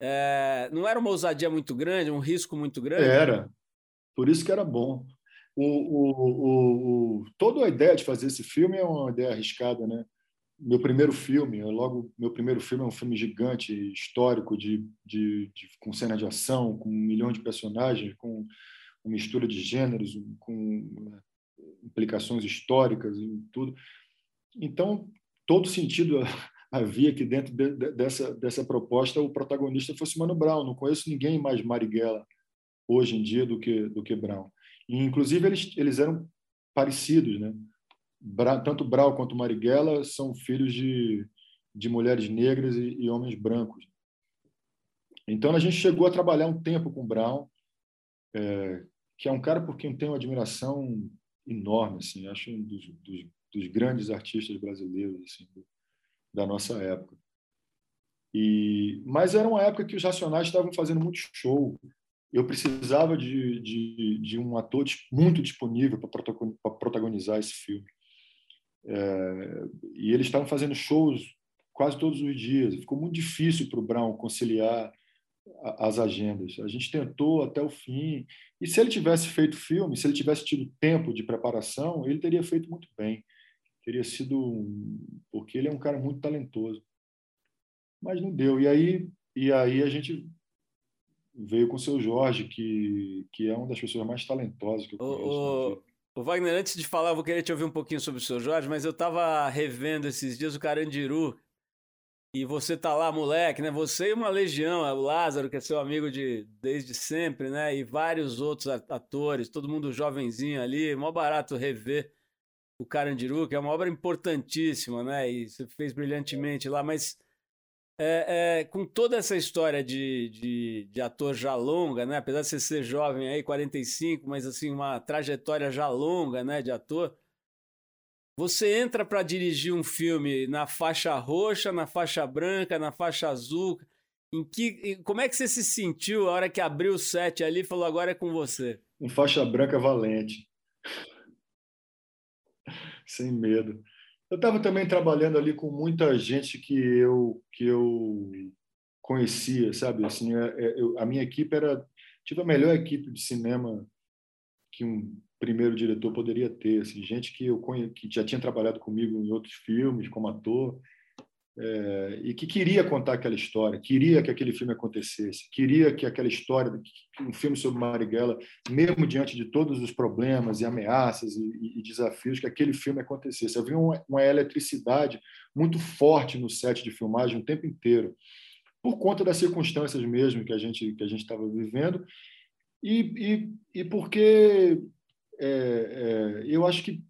É, não era uma ousadia muito grande, um risco muito grande? Era. Por isso que era bom. O, o, o, o, toda a ideia de fazer esse filme é uma ideia arriscada, né? meu primeiro filme, logo meu primeiro filme é um filme gigante, histórico, de, de, de, com cena de ação, com um milhão de personagens, com uma mistura de gêneros, com implicações históricas e tudo. Então, todo sentido havia que dentro de, de, dessa, dessa proposta o protagonista fosse Mano Brown. Não conheço ninguém mais Marighella hoje em dia do que, do que Brown. E, inclusive, eles, eles eram parecidos. Né? Bra, tanto Brown quanto Marighella são filhos de, de mulheres negras e, e homens brancos. Então, a gente chegou a trabalhar um tempo com Brown, é, que é um cara por quem tenho admiração enorme. Assim, acho um dos, dos, dos grandes artistas brasileiros assim, da nossa época. E, mas era uma época que os Racionais estavam fazendo muito show. Eu precisava de, de, de um ator muito disponível para protagonizar esse filme. É, e eles estavam fazendo shows quase todos os dias. Ficou muito difícil para o Brown conciliar as agendas. A gente tentou até o fim. E se ele tivesse feito filme, se ele tivesse tido tempo de preparação, ele teria feito muito bem. Teria sido porque ele é um cara muito talentoso. Mas não deu. E aí, e aí a gente veio com o seu Jorge, que, que é uma das pessoas mais talentosas que eu conheço. O, o, Wagner, antes de falar, eu vou querer te ouvir um pouquinho sobre o seu Jorge, mas eu estava revendo esses dias o Carandiru, e você tá lá, moleque, né? Você e uma legião, o Lázaro, que é seu amigo de desde sempre, né? E vários outros atores, todo mundo jovenzinho ali, mó barato rever o Carandiru, que é uma obra importantíssima, né? E você fez brilhantemente lá, mas é, é, com toda essa história de, de, de, ator já longa, né? Apesar de você ser jovem aí, 45, mas assim, uma trajetória já longa, né, de ator você entra para dirigir um filme na faixa roxa, na faixa branca, na faixa azul. Em que, como é que você se sentiu a hora que abriu o set ali e falou agora é com você? Em faixa branca valente. Sem medo. Eu estava também trabalhando ali com muita gente que eu que eu conhecia, sabe? Assim, é, é, eu, a minha equipe era tive a melhor equipe de cinema que um primeiro diretor poderia ter, assim, gente que eu conhe... que já tinha trabalhado comigo em outros filmes como ator é... e que queria contar aquela história, queria que aquele filme acontecesse, queria que aquela história, um filme sobre Marighella, mesmo diante de todos os problemas e ameaças e, e desafios, que aquele filme acontecesse. Havia uma, uma eletricidade muito forte no set de filmagem o tempo inteiro, por conta das circunstâncias mesmo que a gente que a gente estava vivendo e, e, e porque é, é, eu acho que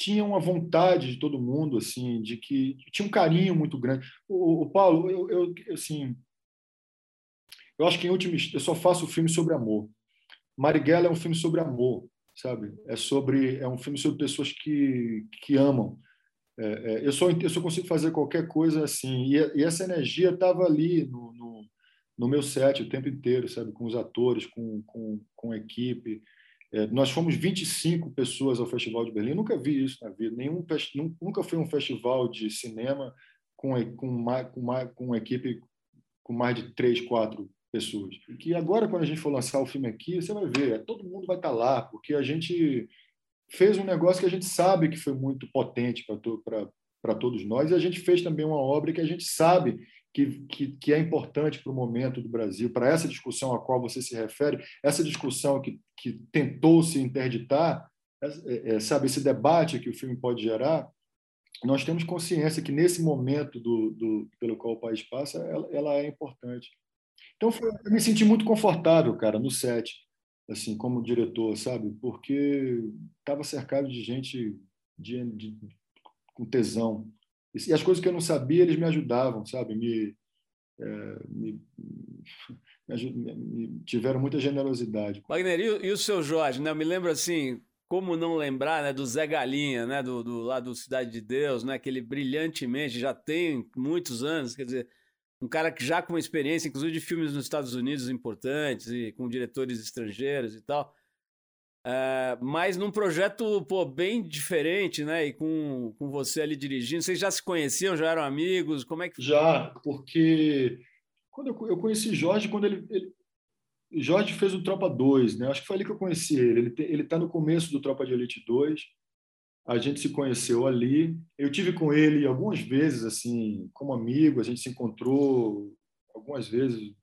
tinha uma vontade de todo mundo, assim, de que tinha um carinho muito grande. O, o Paulo, eu, eu, assim, eu acho que em último eu só faço filme sobre amor. Marighella é um filme sobre amor, sabe? É sobre é um filme sobre pessoas que que amam. É, é, eu só eu só consigo fazer qualquer coisa assim e, e essa energia estava ali no, no, no, meu set o tempo inteiro, sabe? Com os atores, com com, com a equipe. É, nós fomos 25 pessoas ao Festival de Berlim, nunca vi isso na vida. Nenhum, nunca foi um festival de cinema com, com, uma, com, com uma equipe com mais de três, quatro pessoas. Que agora, quando a gente for lançar o filme aqui, você vai ver, todo mundo vai estar lá, porque a gente fez um negócio que a gente sabe que foi muito potente para todos nós, e a gente fez também uma obra que a gente sabe que, que, que é importante para o momento do Brasil, para essa discussão a qual você se refere, essa discussão que, que tentou se interditar, é, é, sabe, esse debate que o filme pode gerar, nós temos consciência que nesse momento do, do pelo qual o país passa, ela, ela é importante. Então, foi, eu me senti muito confortável, cara, no set, assim, como diretor, sabe? Porque estava cercado de gente de, de, com tesão, e as coisas que eu não sabia, eles me ajudavam, sabe? Me, é, me, me, me, tiveram muita generosidade. Wagner, e, e, o seu Jorge, né? Eu me lembro assim, como não lembrar né, do Zé Galinha, né? Do, do, lá do Cidade de Deus, né? Que ele brilhantemente já tem muitos anos, quer dizer, um cara que já com experiência, inclusive de filmes nos Estados Unidos importantes e com diretores estrangeiros e tal. É, mas num projeto pô, bem diferente, né? E com, com você ali dirigindo. Vocês já se conheciam, já eram amigos? Como é que Já, porque quando eu, eu conheci Jorge quando ele, ele, Jorge fez o Tropa 2, né? Acho que foi ali que eu conheci ele. Ele está no começo do Tropa de Elite 2. A gente se conheceu ali. Eu tive com ele algumas vezes, assim, como amigo. A gente se encontrou algumas vezes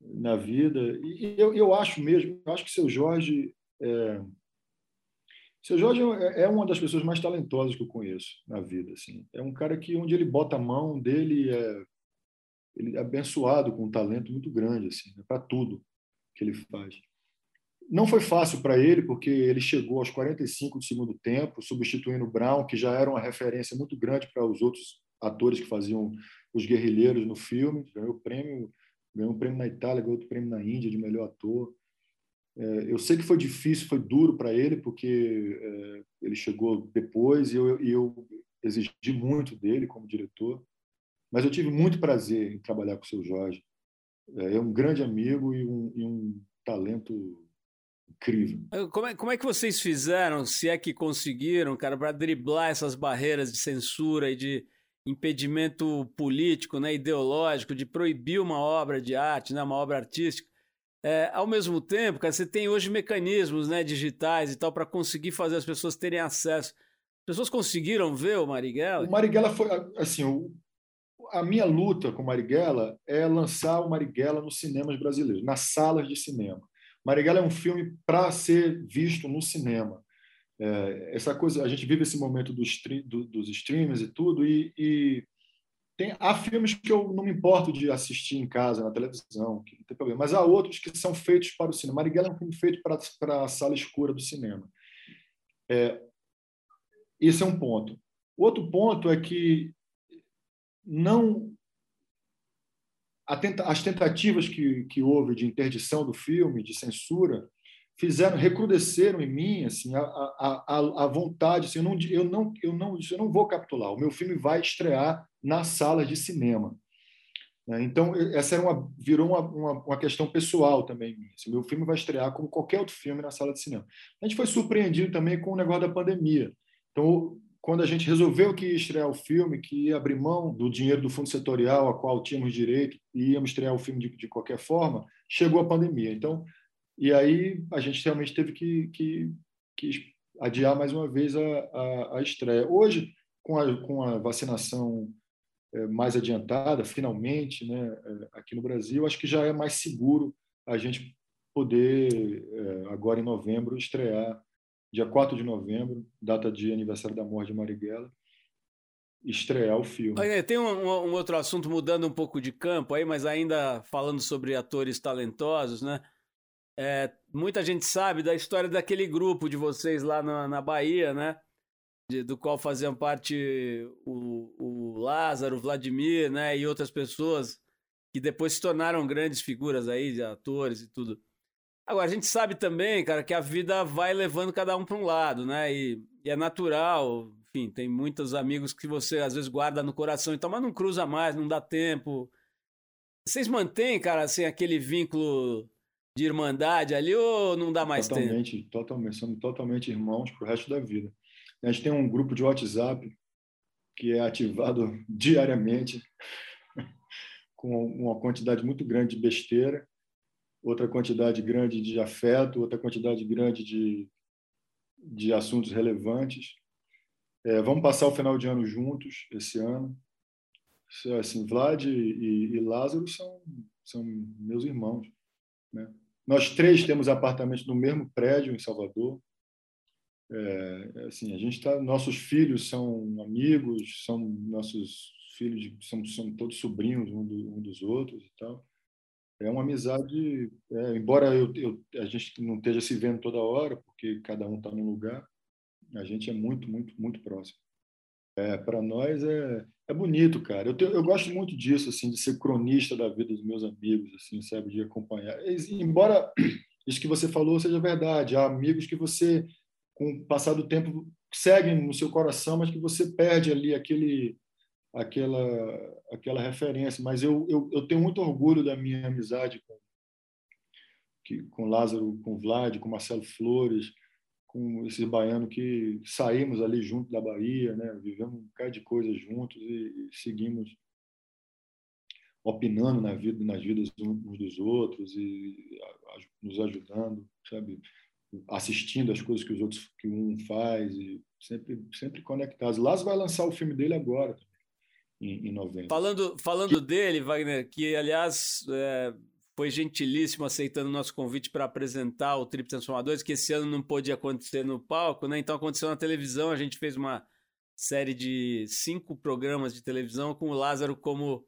na vida. E eu, eu acho mesmo, eu acho que seu Jorge é, seu Jorge é, é uma das pessoas mais talentosas que eu conheço na vida. Assim. É um cara que, onde ele bota a mão dele, é, ele é abençoado com um talento muito grande assim, né, para tudo que ele faz. Não foi fácil para ele, porque ele chegou aos 45 do segundo tempo, substituindo o Brown, que já era uma referência muito grande para os outros atores que faziam os guerrilheiros no filme. Ganhou prêmio, ganhou um prêmio na Itália, ganhou outro prêmio na Índia de melhor ator. É, eu sei que foi difícil, foi duro para ele, porque é, ele chegou depois e eu, eu, exigi muito dele como diretor. Mas eu tive muito prazer em trabalhar com o seu Jorge. É, é um grande amigo e um, e um talento incrível. Como é, como é que vocês fizeram, se é que conseguiram, cara, para driblar essas barreiras de censura e de impedimento político, né, ideológico, de proibir uma obra de arte, né, uma obra artística? É, ao mesmo tempo, cara, você tem hoje mecanismos né, digitais e tal para conseguir fazer as pessoas terem acesso. As pessoas conseguiram ver o Marighella? O Marighella foi assim, o, a minha luta com o Marighella é lançar o Marighella nos cinemas brasileiros, nas salas de cinema. Marighella é um filme para ser visto no cinema. É, essa coisa, a gente vive esse momento do, do, dos streams e tudo, e, e tem, há filmes que eu não me importo de assistir em casa, na televisão, que não tem problema, mas há outros que são feitos para o cinema. Marighella é um filme feito para, para a sala escura do cinema. É, esse é um ponto. O outro ponto é que não tenta, as tentativas que, que houve de interdição do filme, de censura, fizeram recrudesceram em mim assim a, a, a, vontade assim, eu não eu não eu não eu não vou capitular o meu filme vai estrear na sala de cinema né? então essa era uma virou uma, uma, uma questão pessoal também assim, meu filme vai estrear como qualquer outro filme na sala de cinema a gente foi surpreendido também com o negócio da pandemia então quando a gente resolveu que ia estrear o filme, que ia abrir mão do dinheiro do fundo setorial a qual tínhamos direito e íamos estrear o filme de, de qualquer forma, chegou a pandemia. Então, e aí a gente realmente teve que, que, que adiar mais uma vez a, a, a, estreia. Hoje, com a, com a vacinação é, mais adiantada, finalmente, né, é, aqui no Brasil, acho que já é mais seguro a gente poder, é, agora em novembro, estrear, dia 4 de novembro, data de aniversário da morte de Marighella, estrear o filme. Tem um, um, outro assunto mudando um pouco de campo aí, mas ainda falando sobre atores talentosos, né? É, muita gente sabe da história daquele grupo de vocês lá na, na Bahia, né? De, do qual faziam parte o, o Lázaro, o Vladimir, né? E outras pessoas que depois se tornaram grandes figuras aí, de atores e tudo. Agora, a gente sabe também, cara, que a vida vai levando cada um para um lado, né? E, e, é natural, enfim, tem muitos amigos que você às vezes guarda no coração e tal, mas não cruza mais, não dá tempo. Vocês mantêm, cara, assim, aquele vínculo de irmandade ali ou não dá mais totalmente, tempo? Totalmente, somos totalmente irmãos para o resto da vida. A gente tem um grupo de WhatsApp que é ativado diariamente com uma quantidade muito grande de besteira, outra quantidade grande de afeto, outra quantidade grande de, de assuntos relevantes. É, vamos passar o final de ano juntos esse ano. Assim, Vlad e, e Lázaro são, são meus irmãos. Né? Nós três temos apartamentos no mesmo prédio em Salvador. É, assim, a gente tá, nossos filhos são amigos, são nossos filhos, são, são todos sobrinhos um, do, um, dos outros e tal. É uma amizade, é, embora eu, eu, a gente não esteja se vendo toda hora, porque cada um está num lugar, a gente é muito, muito, muito próximo. É, para nós é, é bonito, cara. Eu, eu gosto muito disso, assim, de ser cronista da vida dos meus amigos, assim, sabe, de acompanhar. Embora isso que você falou seja verdade, há amigos que você, com o passar do tempo, seguem no seu coração, mas que você perde ali aquele, aquela, aquela referência. Mas eu, eu, eu tenho muito orgulho da minha amizade com, que, com Lázaro, com Vlad, com Marcelo Flores com esse baiano que saímos ali junto da Bahia, né? vivemos um bocado de coisas juntos e, seguimos opinando na vida, nas vidas uns dos outros e nos ajudando, sabe? Assistindo as coisas que os outros que um faz e sempre sempre conectados. Lázaro vai lançar o filme dele agora, em, em novembro. Falando falando que... dele, Wagner, que aliás é, foi gentilíssimo aceitando o nosso convite para apresentar o Trip Transformadores, que esse ano não pôde acontecer no palco, né? Então aconteceu na televisão, a gente fez uma série de cinco programas de televisão com o Lázaro como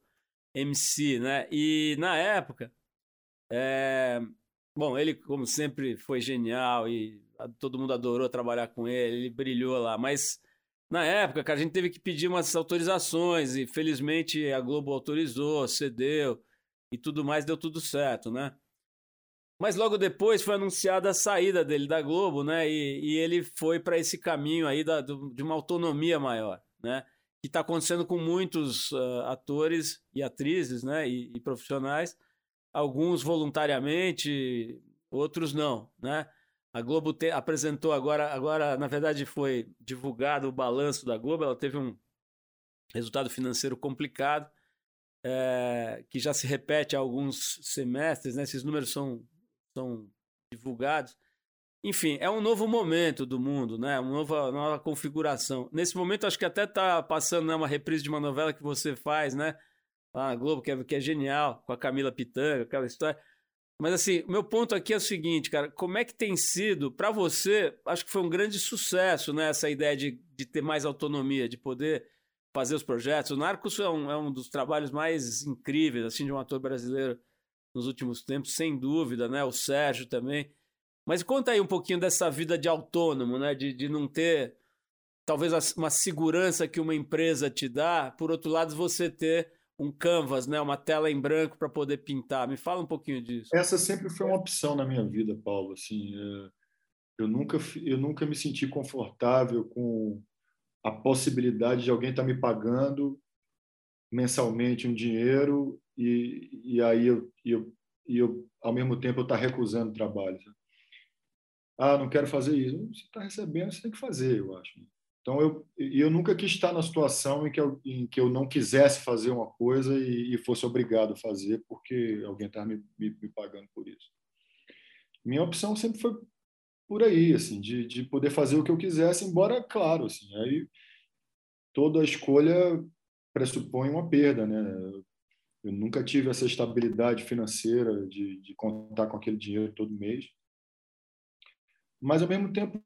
MC, né? E na época, é... bom, ele como sempre foi genial e todo mundo adorou trabalhar com ele, ele brilhou lá, mas na época, cara, a gente teve que pedir umas autorizações e felizmente a Globo autorizou, cedeu e tudo mais, deu tudo certo, né? Mas logo depois foi anunciada a saída dele da Globo, né? E, e ele foi para esse caminho aí da, do, de uma autonomia maior, né? Que está acontecendo com muitos uh, atores e atrizes, né? E, e profissionais, alguns voluntariamente, outros não, né? A Globo te, apresentou agora, agora na verdade foi divulgado o balanço da Globo, ela teve um resultado financeiro complicado, é, que já se repete há alguns semestres, né? esses números são, são divulgados. Enfim, é um novo momento do mundo, né? uma nova, nova configuração. Nesse momento, acho que até está passando né, uma reprise de uma novela que você faz, né? a Globo, que é, que é genial, com a Camila Pitanga, aquela história. Mas assim, o meu ponto aqui é o seguinte, cara, como é que tem sido para você? Acho que foi um grande sucesso, né? Essa ideia de, de ter mais autonomia, de poder fazer os projetos. O Narcos é um, é um dos trabalhos mais incríveis, assim, de um ator brasileiro nos últimos tempos, sem dúvida, né? O Sérgio também. Mas conta aí um pouquinho dessa vida de autônomo, né? De, de não ter talvez uma segurança que uma empresa te dá, por outro lado, você ter um canvas, né, uma tela em branco para poder pintar. Me fala um pouquinho disso. Essa sempre foi uma opção na minha vida, Paulo. Assim, é, eu nunca eu nunca me senti confortável com a possibilidade de alguém estar tá me pagando mensalmente um dinheiro e, e aí eu, eu, eu ao mesmo tempo eu estar tá recusando trabalho. Ah, não quero fazer isso. Você está recebendo, você tem que fazer, eu acho. Então, eu, eu nunca quis estar na situação em que eu, em que eu não quisesse fazer uma coisa e, e fosse obrigado a fazer porque alguém estava me, me, me, pagando por isso. Minha opção sempre foi por aí, assim, de, de poder fazer o que eu quisesse, embora, claro, assim, aí toda escolha pressupõe uma perda, né? Eu nunca tive essa estabilidade financeira de, de contar com aquele dinheiro todo mês. Mas, ao mesmo tempo,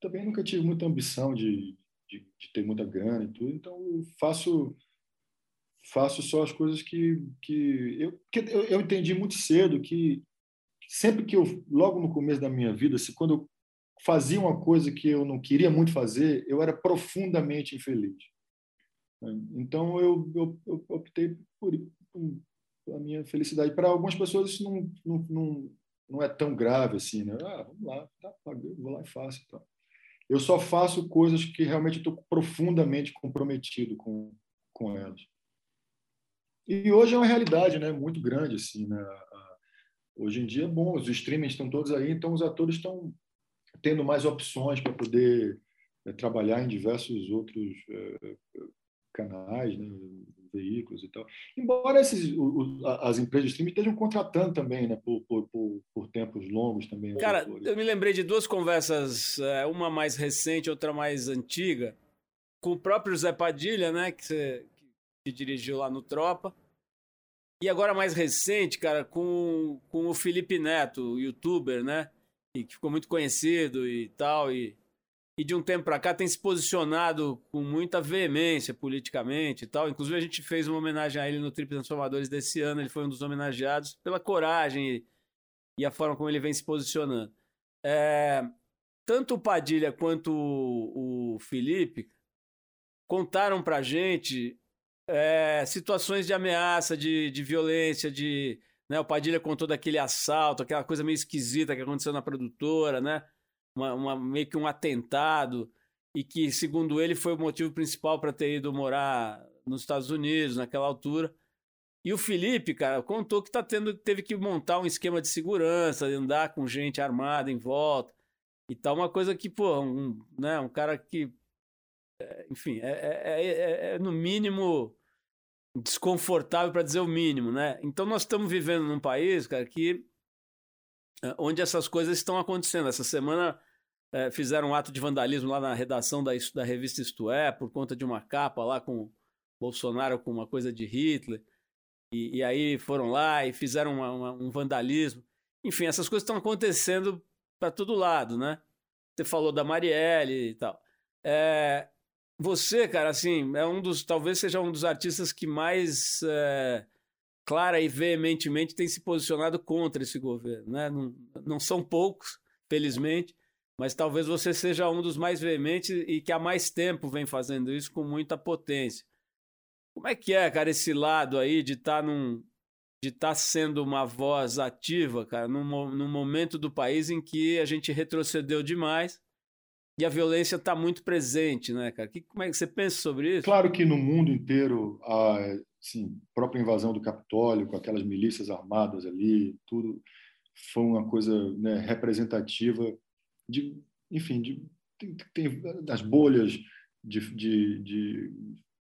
também nunca tive muita ambição de, de, de, ter muita grana e tudo, então eu faço faço só as coisas que que eu que eu, eu entendi muito cedo que sempre que eu logo no começo da minha vida, se quando eu fazia uma coisa que eu não queria muito fazer, eu era profundamente infeliz. Então eu, eu, eu optei por, por a minha felicidade. Para algumas pessoas isso não, não, não, não é tão grave assim, né? Ah, vamos lá, tá, vou lá e faço. Tá. Eu só faço coisas que realmente estou profundamente comprometido com, com elas. E hoje é uma realidade né, muito grande. Assim, né? Hoje em dia é bom, os streamings estão todos aí, então os atores estão tendo mais opções para poder é, trabalhar em diversos outros é, canais, né, veículos e tal. Embora esses, o, as empresas de streaming estejam contratando também, né, por, por, por, tempos longos também. Cara, eu me lembrei de duas conversas, é, uma mais recente, outra mais antiga, com o próprio Zé Padilha, né, que, você, que dirigiu lá no Tropa. E agora mais recente, cara, com, com o Felipe Neto, youtuber, né? E que ficou muito conhecido e tal. E e de um tempo para cá tem se posicionado com muita veemência politicamente e tal. Inclusive a gente fez uma homenagem a ele no Trip Transformadores desse ano, ele foi um dos homenageados pela coragem e, e a forma como ele vem se posicionando. É, tanto o Padilha quanto o, o Felipe contaram para gente é, situações de ameaça, de, de violência, de né, o Padilha contou daquele assalto, aquela coisa meio esquisita que aconteceu na produtora, né? uma, uma, meio que um atentado e que, segundo ele, foi o motivo principal para ter ido morar nos Estados Unidos naquela altura. E o Felipe, cara, contou que tá tendo, teve que montar um esquema de segurança, andar com gente armada em volta e tal. Uma coisa que, pô, um, né, um cara que, é, enfim, é, é, é, é no mínimo desconfortável para dizer o mínimo, né? Então nós estamos vivendo num país, cara, que onde essas coisas estão acontecendo. Essa semana é, fizeram um ato de vandalismo lá na redação da, da revista Isto É, por conta de uma capa lá com Bolsonaro com uma coisa de Hitler. e, e aí foram lá e fizeram uma, uma, um vandalismo. Enfim, essas coisas estão acontecendo para todo lado, né? Você falou da Marielle e tal. É, você, cara, assim, é um dos, talvez seja um dos artistas que mais é, clara e veementemente tem se posicionado contra esse governo, né? Não, não são poucos, felizmente, mas talvez você seja um dos mais veementes e que há mais tempo vem fazendo isso com muita potência. Como é que é, cara, esse lado aí de estar tá num, de estar tá sendo uma voz ativa, cara, num, num momento do país em que a gente retrocedeu demais e a violência está muito presente, né, cara? Que, como é que você pensa sobre isso? Claro que no mundo inteiro a assim, própria invasão do Capitólio, com aquelas milícias armadas ali, tudo foi uma coisa né, representativa de, enfim, de, tem, tem das bolhas de, de, de,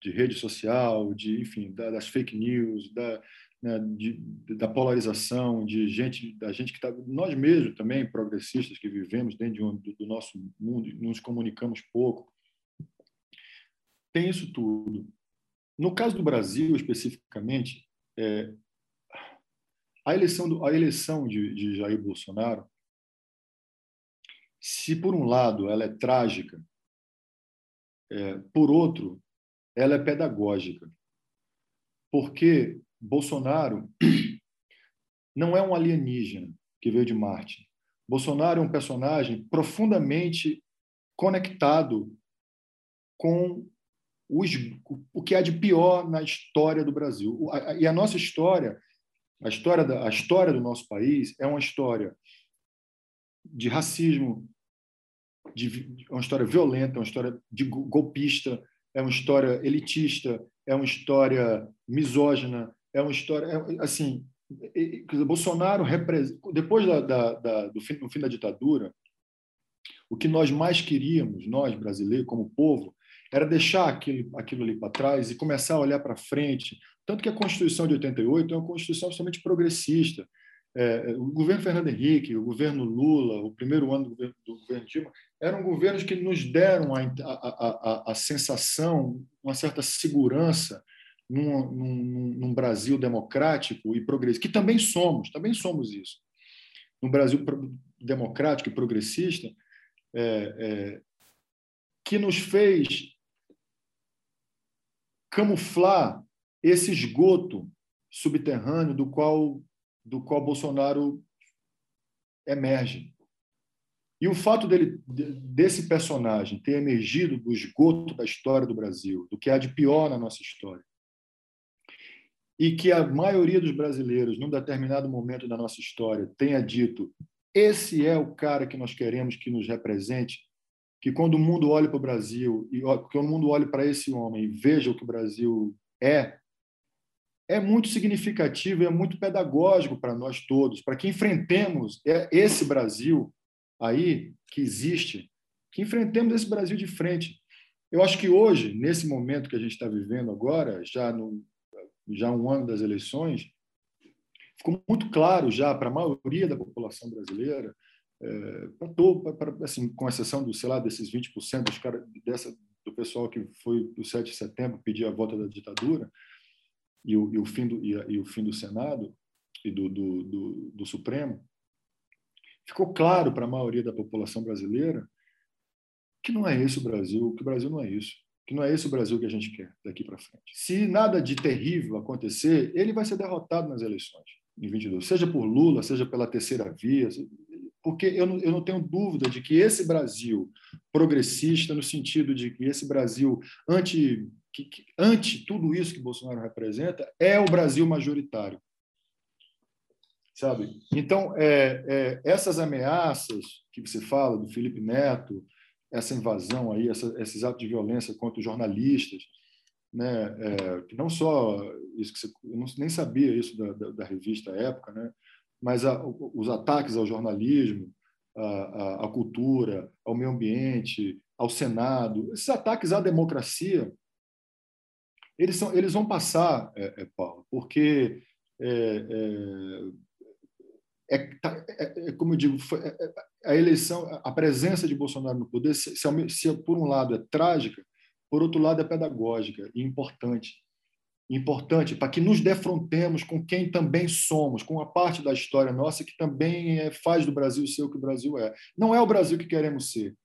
de, rede social, de, enfim, das fake news, da, né, de, da polarização, de gente, da gente que está, nós mesmos também, progressistas que vivemos dentro de um, do, do nosso mundo, nos comunicamos pouco. Tem isso tudo. No caso do Brasil, especificamente, é, a eleição, do, a eleição de, de Jair Bolsonaro, se por um lado ela é trágica, é, por outro, ela é pedagógica. Porque Bolsonaro não é um alienígena que veio de Marte. Bolsonaro é um personagem profundamente conectado com os, o que há de pior na história do Brasil. E a nossa história, a história, da, a história do nosso país, é uma história de racismo, de, uma história violenta, uma história de golpista, é uma história elitista, é uma história misógina, é uma história é, assim Bolsonaro depois da, da, da, do fim, fim da ditadura o que nós mais queríamos nós brasileiros como povo era deixar aquilo, aquilo ali para trás e começar a olhar para frente. Tanto que a Constituição de 88 é uma Constituição absolutamente progressista. É, o governo Fernando Henrique, o governo Lula, o primeiro ano do governo, do governo Dilma, eram governos que nos deram a, a, a, a sensação, uma certa segurança num, num, num Brasil democrático e progressista, que também somos, também somos isso. No Brasil democrático e progressista, é, é, que nos fez camuflar esse esgoto subterrâneo do qual do qual Bolsonaro emerge. E o fato dele, desse personagem ter emergido do esgoto da história do Brasil, do que há de pior na nossa história, e que a maioria dos brasileiros, num determinado momento da nossa história, tenha dito: esse é o cara que nós queremos que nos represente, que quando o mundo olhe para o Brasil e que o mundo olhe para esse homem e veja o que o Brasil é, é muito significativo, é muito pedagógico para nós todos, para que enfrentemos esse Brasil aí que existe, que enfrentemos esse Brasil de frente. Eu acho que hoje, nesse momento que a gente está vivendo agora, já no, já um ano das eleições, ficou muito claro já para a maioria da população brasileira, é, para, para, assim, com exceção do, sei lá, desses 20% dos cara, dessa, do pessoal que foi do 7 de setembro pedir a volta da ditadura e o, e o, fim, do, e, a, e o fim do Senado e do, do, do, do Supremo, ficou claro para a maioria da população brasileira que não é esse o Brasil, que o Brasil não é isso que não é esse o Brasil que a gente quer daqui para frente. Se nada de terrível acontecer, ele vai ser derrotado nas eleições em 22, seja por Lula, seja pela terceira via, porque eu não, eu não tenho dúvida de que esse Brasil progressista, no sentido de que esse Brasil anti, que, que, anti tudo isso que Bolsonaro representa, é o Brasil majoritário. Sabe? Então, é, é, essas ameaças que você fala do Felipe Neto, essa invasão aí, essa, esses atos de violência contra os jornalistas, né? É, que não só isso que você, eu não, nem sabia isso da, da, da revista época, né? Mas a, os ataques ao jornalismo, à, cultura, ao meio ambiente, ao Senado, esses ataques à democracia, eles são, eles vão passar, é, é, Paulo, porque é, é, é, tá, é, é como eu digo, foi, a eleição, a presença de Bolsonaro no poder, se, se, se, por um lado é trágica, por outro lado é pedagógica e importante. importante para que nos defrontemos com quem também somos, com a parte da história nossa que também é, faz do Brasil ser o que o Brasil é. Não é o Brasil que queremos ser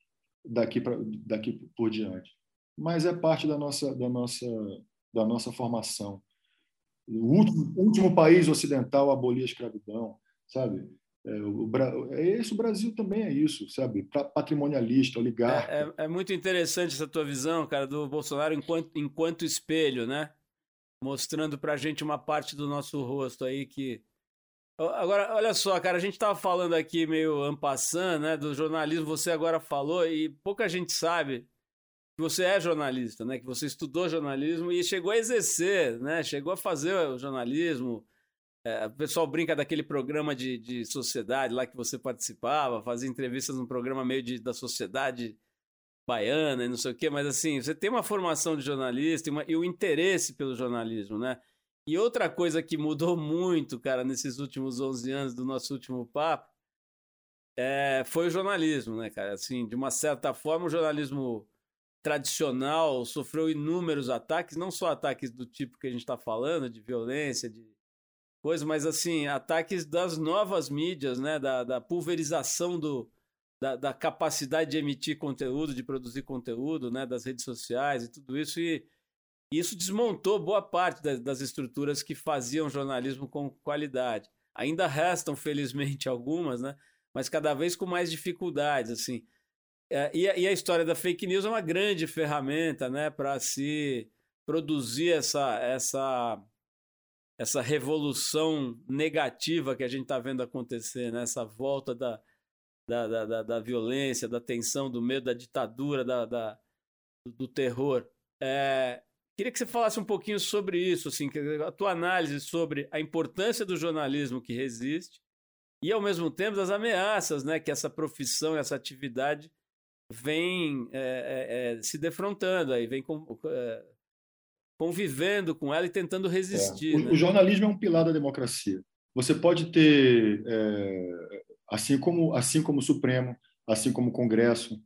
daqui, pra, daqui por diante, mas é parte da nossa, da nossa, da nossa formação. O último, último país ocidental a abolir a escravidão, sabe? É, o, é esse o Brasil também é isso, sabe? Patrimonialista, oligarca. É, é, é, muito interessante essa tua visão, cara, do Bolsonaro enquanto, enquanto espelho, né? Mostrando pra gente uma parte do nosso rosto aí que. Agora, olha só, cara, a gente tava falando aqui meio ampassando, né? Do jornalismo, você agora falou, e pouca gente sabe que você é jornalista, né? Que você estudou jornalismo e chegou a exercer, né? Chegou a fazer o jornalismo é, o pessoal brinca daquele programa de, de sociedade lá que você participava, fazia entrevistas num programa meio de, da sociedade baiana e não sei o quê, mas assim, você tem uma formação de jornalista e, uma, e o interesse pelo jornalismo, né? E outra coisa que mudou muito, cara, nesses últimos 11 anos do nosso último papo, é, foi o jornalismo, né, cara? Assim, de uma certa forma, o jornalismo tradicional sofreu inúmeros ataques, não só ataques do tipo que a gente está falando, de violência, de coisa, mas assim, ataques das novas mídias, né? Da, da pulverização do, da, da, capacidade de emitir conteúdo, de produzir conteúdo, né? Das redes sociais e tudo isso. E isso desmontou boa parte das, das estruturas que faziam jornalismo com qualidade. Ainda restam, felizmente, algumas, né? Mas cada vez com mais dificuldades, assim. É, e, a, e a história da fake news é uma grande ferramenta, né? Para se produzir essa, essa essa revolução negativa que a gente está vendo acontecer, né? essa volta da, da, da, da, violência, da tensão, do medo, da ditadura, da, da do terror. É, queria que você falasse um pouquinho sobre isso, assim, a tua análise sobre a importância do jornalismo que resiste e, ao mesmo tempo, das ameaças né, que essa profissão, essa atividade vem é, é, é se defrontando, aí, vem com, é, convivendo com ela e tentando resistir. É. O, né? o, jornalismo é um pilar da democracia. Você pode ter, é, assim como assim como o Supremo, assim como o Congresso,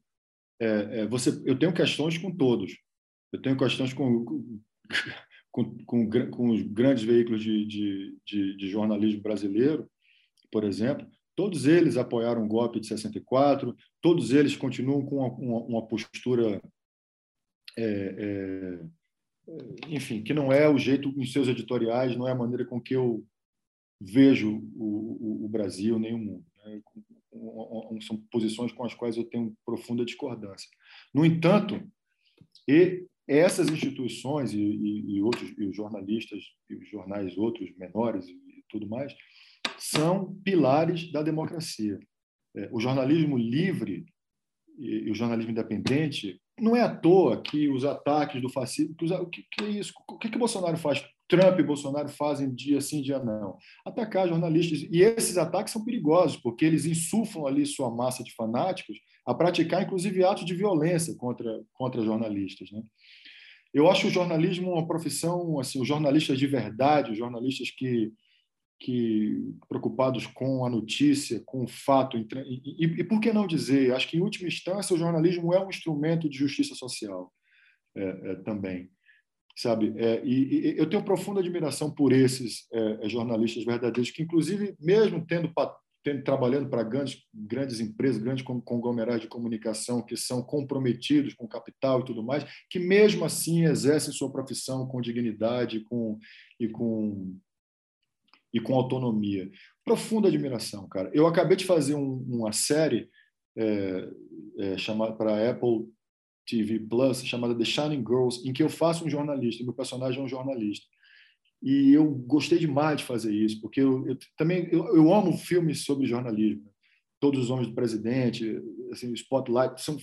é, é você, eu tenho questões com todos. Eu tenho questões com, com, com, com os grandes veículos de, de, de, de jornalismo brasileiro, por exemplo. Todos eles apoiaram o golpe de 64, todos eles continuam com uma, uma, uma postura é, é, enfim, que não é o jeito em seus editoriais, não é a maneira com que eu vejo o, o, o Brasil nem o mundo. Né? São posições com as quais eu tenho profunda discordância. No entanto, e essas instituições e, e, e outros e os jornalistas e os jornais outros menores e tudo mais são pilares da democracia. É, o jornalismo livre e o jornalismo independente não é à toa que os ataques do fascismo. Que, o que, que, é isso? O que, que Bolsonaro faz? Trump e Bolsonaro fazem dia sim, dia não. Atacar jornalistas. E esses ataques são perigosos, porque eles insuflam ali sua massa de fanáticos a praticar, inclusive, atos de violência contra, contra jornalistas. Né? Eu acho o jornalismo uma profissão, assim, os jornalistas de verdade, os jornalistas que, que preocupados com a notícia, com o fato. E, e, e, por que não dizer? Acho que, em última instância, o jornalismo é um instrumento de justiça social é, é, também. Sabe? É, e, eu tenho profunda admiração por esses é, é, jornalistas verdadeiros, que, inclusive, mesmo tendo, tendo trabalhando para grandes, grandes empresas, grandes conglomerados de comunicação, que são comprometidos com capital e tudo mais, que, mesmo assim, exercem sua profissão com dignidade com, e com e com autonomia. Profunda admiração, cara. Eu acabei de fazer um, uma série é, é, chamada para Apple TV Plus chamada The Shining Girls, em que eu faço um jornalista. Meu personagem é um jornalista. E eu gostei demais de fazer isso, porque eu, eu também eu, eu, amo filmes sobre jornalismo. Todos os Homens do Presidente, assim, Spotlight, são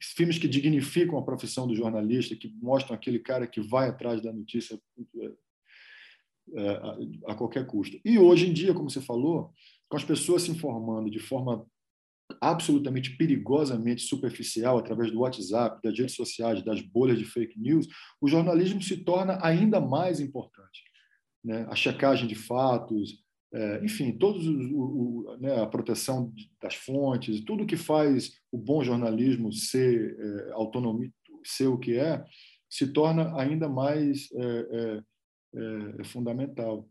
filmes que dignificam a profissão do jornalista, que mostram aquele cara que vai atrás da notícia é, a qualquer custo. E hoje em dia, como você falou, com as pessoas se informando de forma absolutamente perigosamente superficial através do WhatsApp, das redes sociais, das bolhas de fake news, o jornalismo se torna ainda mais importante. Né? A checagem de fatos, é, enfim, todos o, o, né, a proteção das fontes, tudo que faz o bom jornalismo ser é, ser o que é, se torna ainda mais é, é, é, é, fundamental.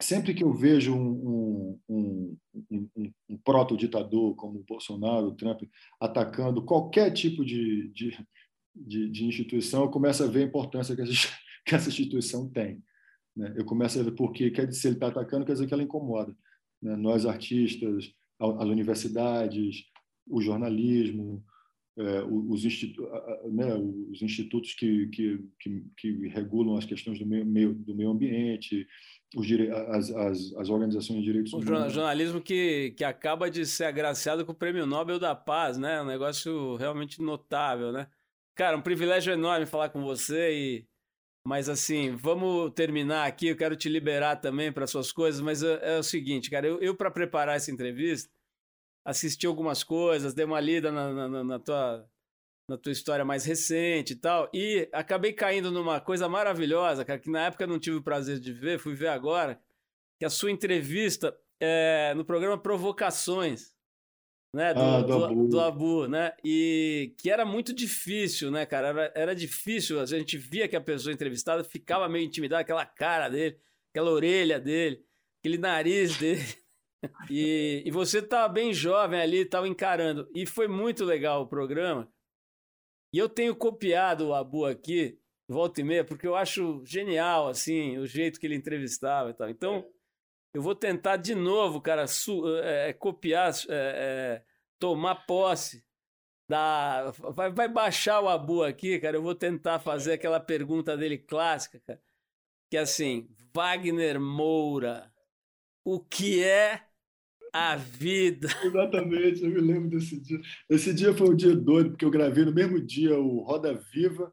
Sempre que eu vejo um, um, um, um proto-ditador como Bolsonaro, Trump, atacando qualquer tipo de, de, de, de, instituição, eu começo a ver a importância que essa, que essa instituição tem. Né? Eu começo a ver porque quer dizer, ele está atacando, quer dizer que ela incomoda. Né? Nós, artistas, as universidades, o jornalismo, os, institu né, os, institutos que, que, que, que, regulam as questões do meio, do meio ambiente, as, as, as, organizações de direitos o humanos. O jornalismo que, que acaba de ser agraciado com o Prêmio Nobel da Paz, né? Um negócio realmente notável, né? Cara, um privilégio enorme falar com você e mas assim, vamos terminar aqui. Eu quero te liberar também para suas coisas, mas é, é, o seguinte, cara, eu, eu para preparar essa entrevista, assisti algumas coisas, dei uma lida na, na, na, tua, na tua história mais recente e tal, e acabei caindo numa coisa maravilhosa, cara, que na época eu não tive o prazer de ver, fui ver agora, que a sua entrevista é, no programa Provocações, né, do, ah, do, do, Abu. do, Abu. né, e que era muito difícil, né, cara, era, era difícil, a gente via que a pessoa entrevistada ficava meio intimidada, aquela cara dele, aquela orelha dele, aquele nariz dele, e, e você estava bem jovem ali, estava encarando. E foi muito legal o programa. E eu tenho copiado o Abu aqui, volta e meia, porque eu acho genial, assim, o jeito que ele entrevistava e tal. Então, eu vou tentar de novo, cara, su, é, copiar, é, é, tomar posse da. Vai, vai baixar o Abu aqui, cara. Eu vou tentar fazer aquela pergunta dele clássica, cara. Que é assim, Wagner Moura, o que é a vida. Exatamente, eu me lembro desse dia. Esse dia foi um dia doido, porque eu gravei no mesmo dia o Roda Viva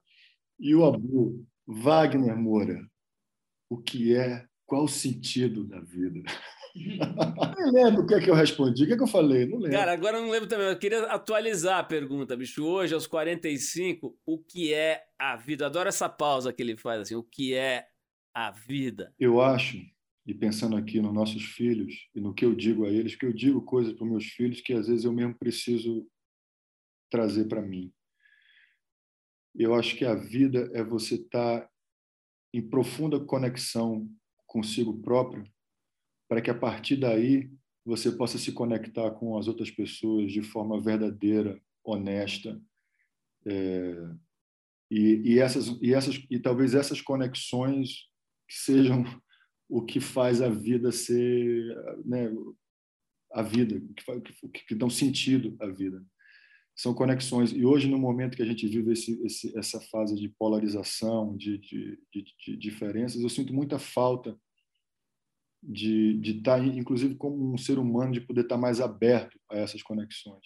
e o Abu. Wagner Moura, o que é, qual o sentido da vida? não lembro o que é que eu respondi, o que é que eu falei, não lembro. Cara, agora eu não lembro também, eu queria atualizar a pergunta, bicho. Hoje, aos 45, o que é a vida? Adoro essa pausa que ele faz, assim, o que é a vida? Eu acho e pensando aqui nos nossos filhos e no que eu digo a eles, que eu digo coisas para meus filhos que às vezes eu mesmo preciso trazer para mim. Eu acho que a vida é você estar tá em profunda conexão consigo próprio, para que a partir daí você possa se conectar com as outras pessoas de forma verdadeira, honesta, é, e, e, essas e essas e talvez essas conexões sejam o que faz a vida ser né, a vida, que, faz, que dão sentido à vida. São conexões. E hoje, no momento que a gente vive esse, esse, essa fase de polarização, de, de, de, de, diferenças, eu sinto muita falta de, estar, tá, inclusive, como um ser humano, de poder estar mais aberto a essas conexões.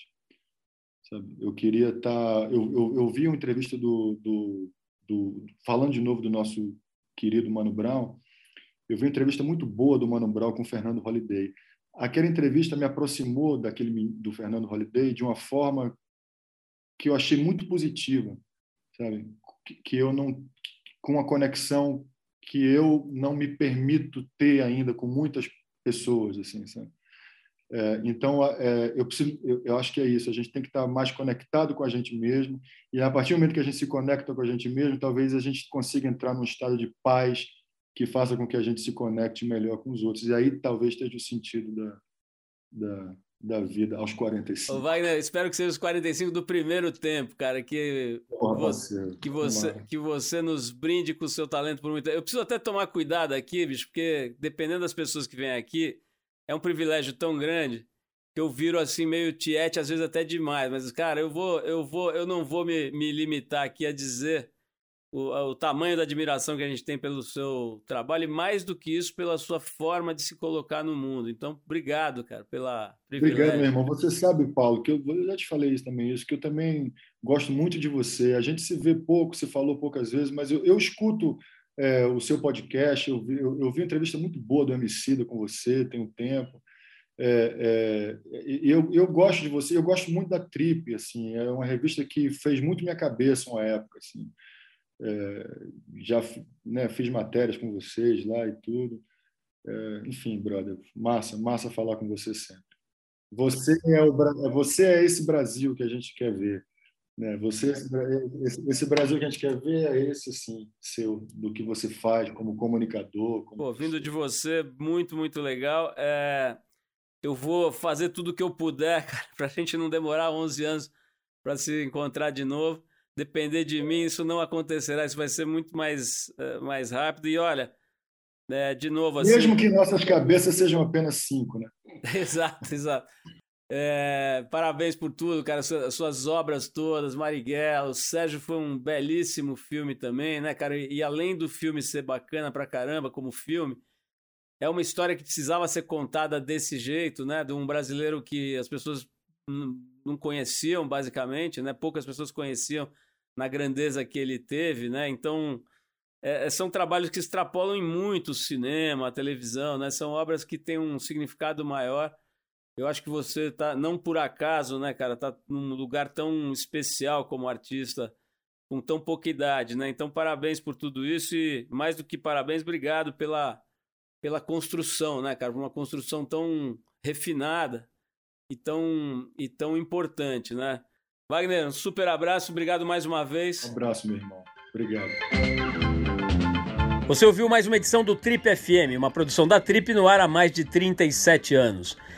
Sabe? Eu queria estar. Tá, eu, eu, eu vi uma entrevista do, do, do. Falando de novo do nosso querido Mano Brown, eu vi uma entrevista muito boa do Mano Brown com o Fernando Holliday. Aquela entrevista me aproximou daquele do Fernando Holliday de uma forma que eu achei muito positiva, sabe? Que eu não com uma conexão que eu não me permito ter ainda com muitas pessoas, assim, sabe? É, então, é, eu, preciso, eu, eu, acho que é isso. A gente tem que estar mais conectado com a gente mesmo. E a partir do momento que a gente se conecta com a gente mesmo, talvez a gente consiga entrar num estado de paz que faça com que a gente se conecte melhor com os outros. E aí talvez esteja o sentido da, da, da vida aos 45. Ô Wagner, espero que seja os 45 do primeiro tempo, cara, que Porra, você, que você que você nos brinde com o seu talento por muito tempo. Eu preciso até tomar cuidado aqui, bicho, porque dependendo das pessoas que vêm aqui, é um privilégio tão grande que eu viro assim meio tiete, às vezes até demais, mas cara, eu vou eu vou eu não vou me, me limitar aqui a dizer o, o, tamanho da admiração que a gente tem pelo seu trabalho e mais do que isso pela sua forma de se colocar no mundo. Então, obrigado, cara, pela privilégio. Obrigado, meu irmão. Você sabe, Paulo, que eu, eu, já te falei isso também, isso que eu também gosto muito de você. A gente se vê pouco, se falou poucas vezes, mas eu, eu escuto é, o seu podcast. Eu vi, eu, eu, vi uma entrevista muito boa do Emicida com você, tem um tempo. É, é, eu, eu gosto de você, eu gosto muito da Trip, assim, é uma revista que fez muito minha cabeça uma época, assim. É, já né, fiz matérias com vocês lá e tudo. É, enfim, brother, massa, massa falar com você sempre. Você é, o, você é esse Brasil que a gente quer ver. Né? Você, esse, Brasil que a gente quer ver é esse, sim, seu, do que você faz como comunicador. Como Pô, vindo de você, muito, muito legal. É, eu vou fazer tudo o que eu puder, para a gente não demorar 11 anos para se encontrar de novo. Depender de mim, isso não acontecerá, isso vai ser muito mais, uh, mais rápido. E olha, é, de novo assim. Mesmo que nossas cabeças sejam apenas cinco, né? exato, exato. É, parabéns por tudo, cara. Suas, suas obras todas, Marighella, o Sérgio foi um belíssimo filme também, né, cara? E, e, além do filme ser bacana pra caramba como filme, é uma história que precisava ser contada desse jeito, né? De um brasileiro que as pessoas não conheciam, basicamente, né? Poucas pessoas conheciam na grandeza que ele teve, né? Então, é, são trabalhos que extrapolam em muito o cinema, a televisão, né? São obras que têm um significado maior. Eu acho que você tá, não por acaso, né, cara, tá num lugar tão especial como artista, com tão pouca idade, né? Então, parabéns por tudo isso e, mais do que parabéns, obrigado pela, pela construção, né, cara? Uma construção tão refinada e tão, e tão importante, né? Wagner, um super abraço, obrigado mais uma vez. Um abraço, meu irmão. Obrigado. Você ouviu mais uma edição do Trip FM, uma produção da Trip no ar há mais de 37 anos.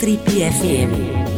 Trip FM.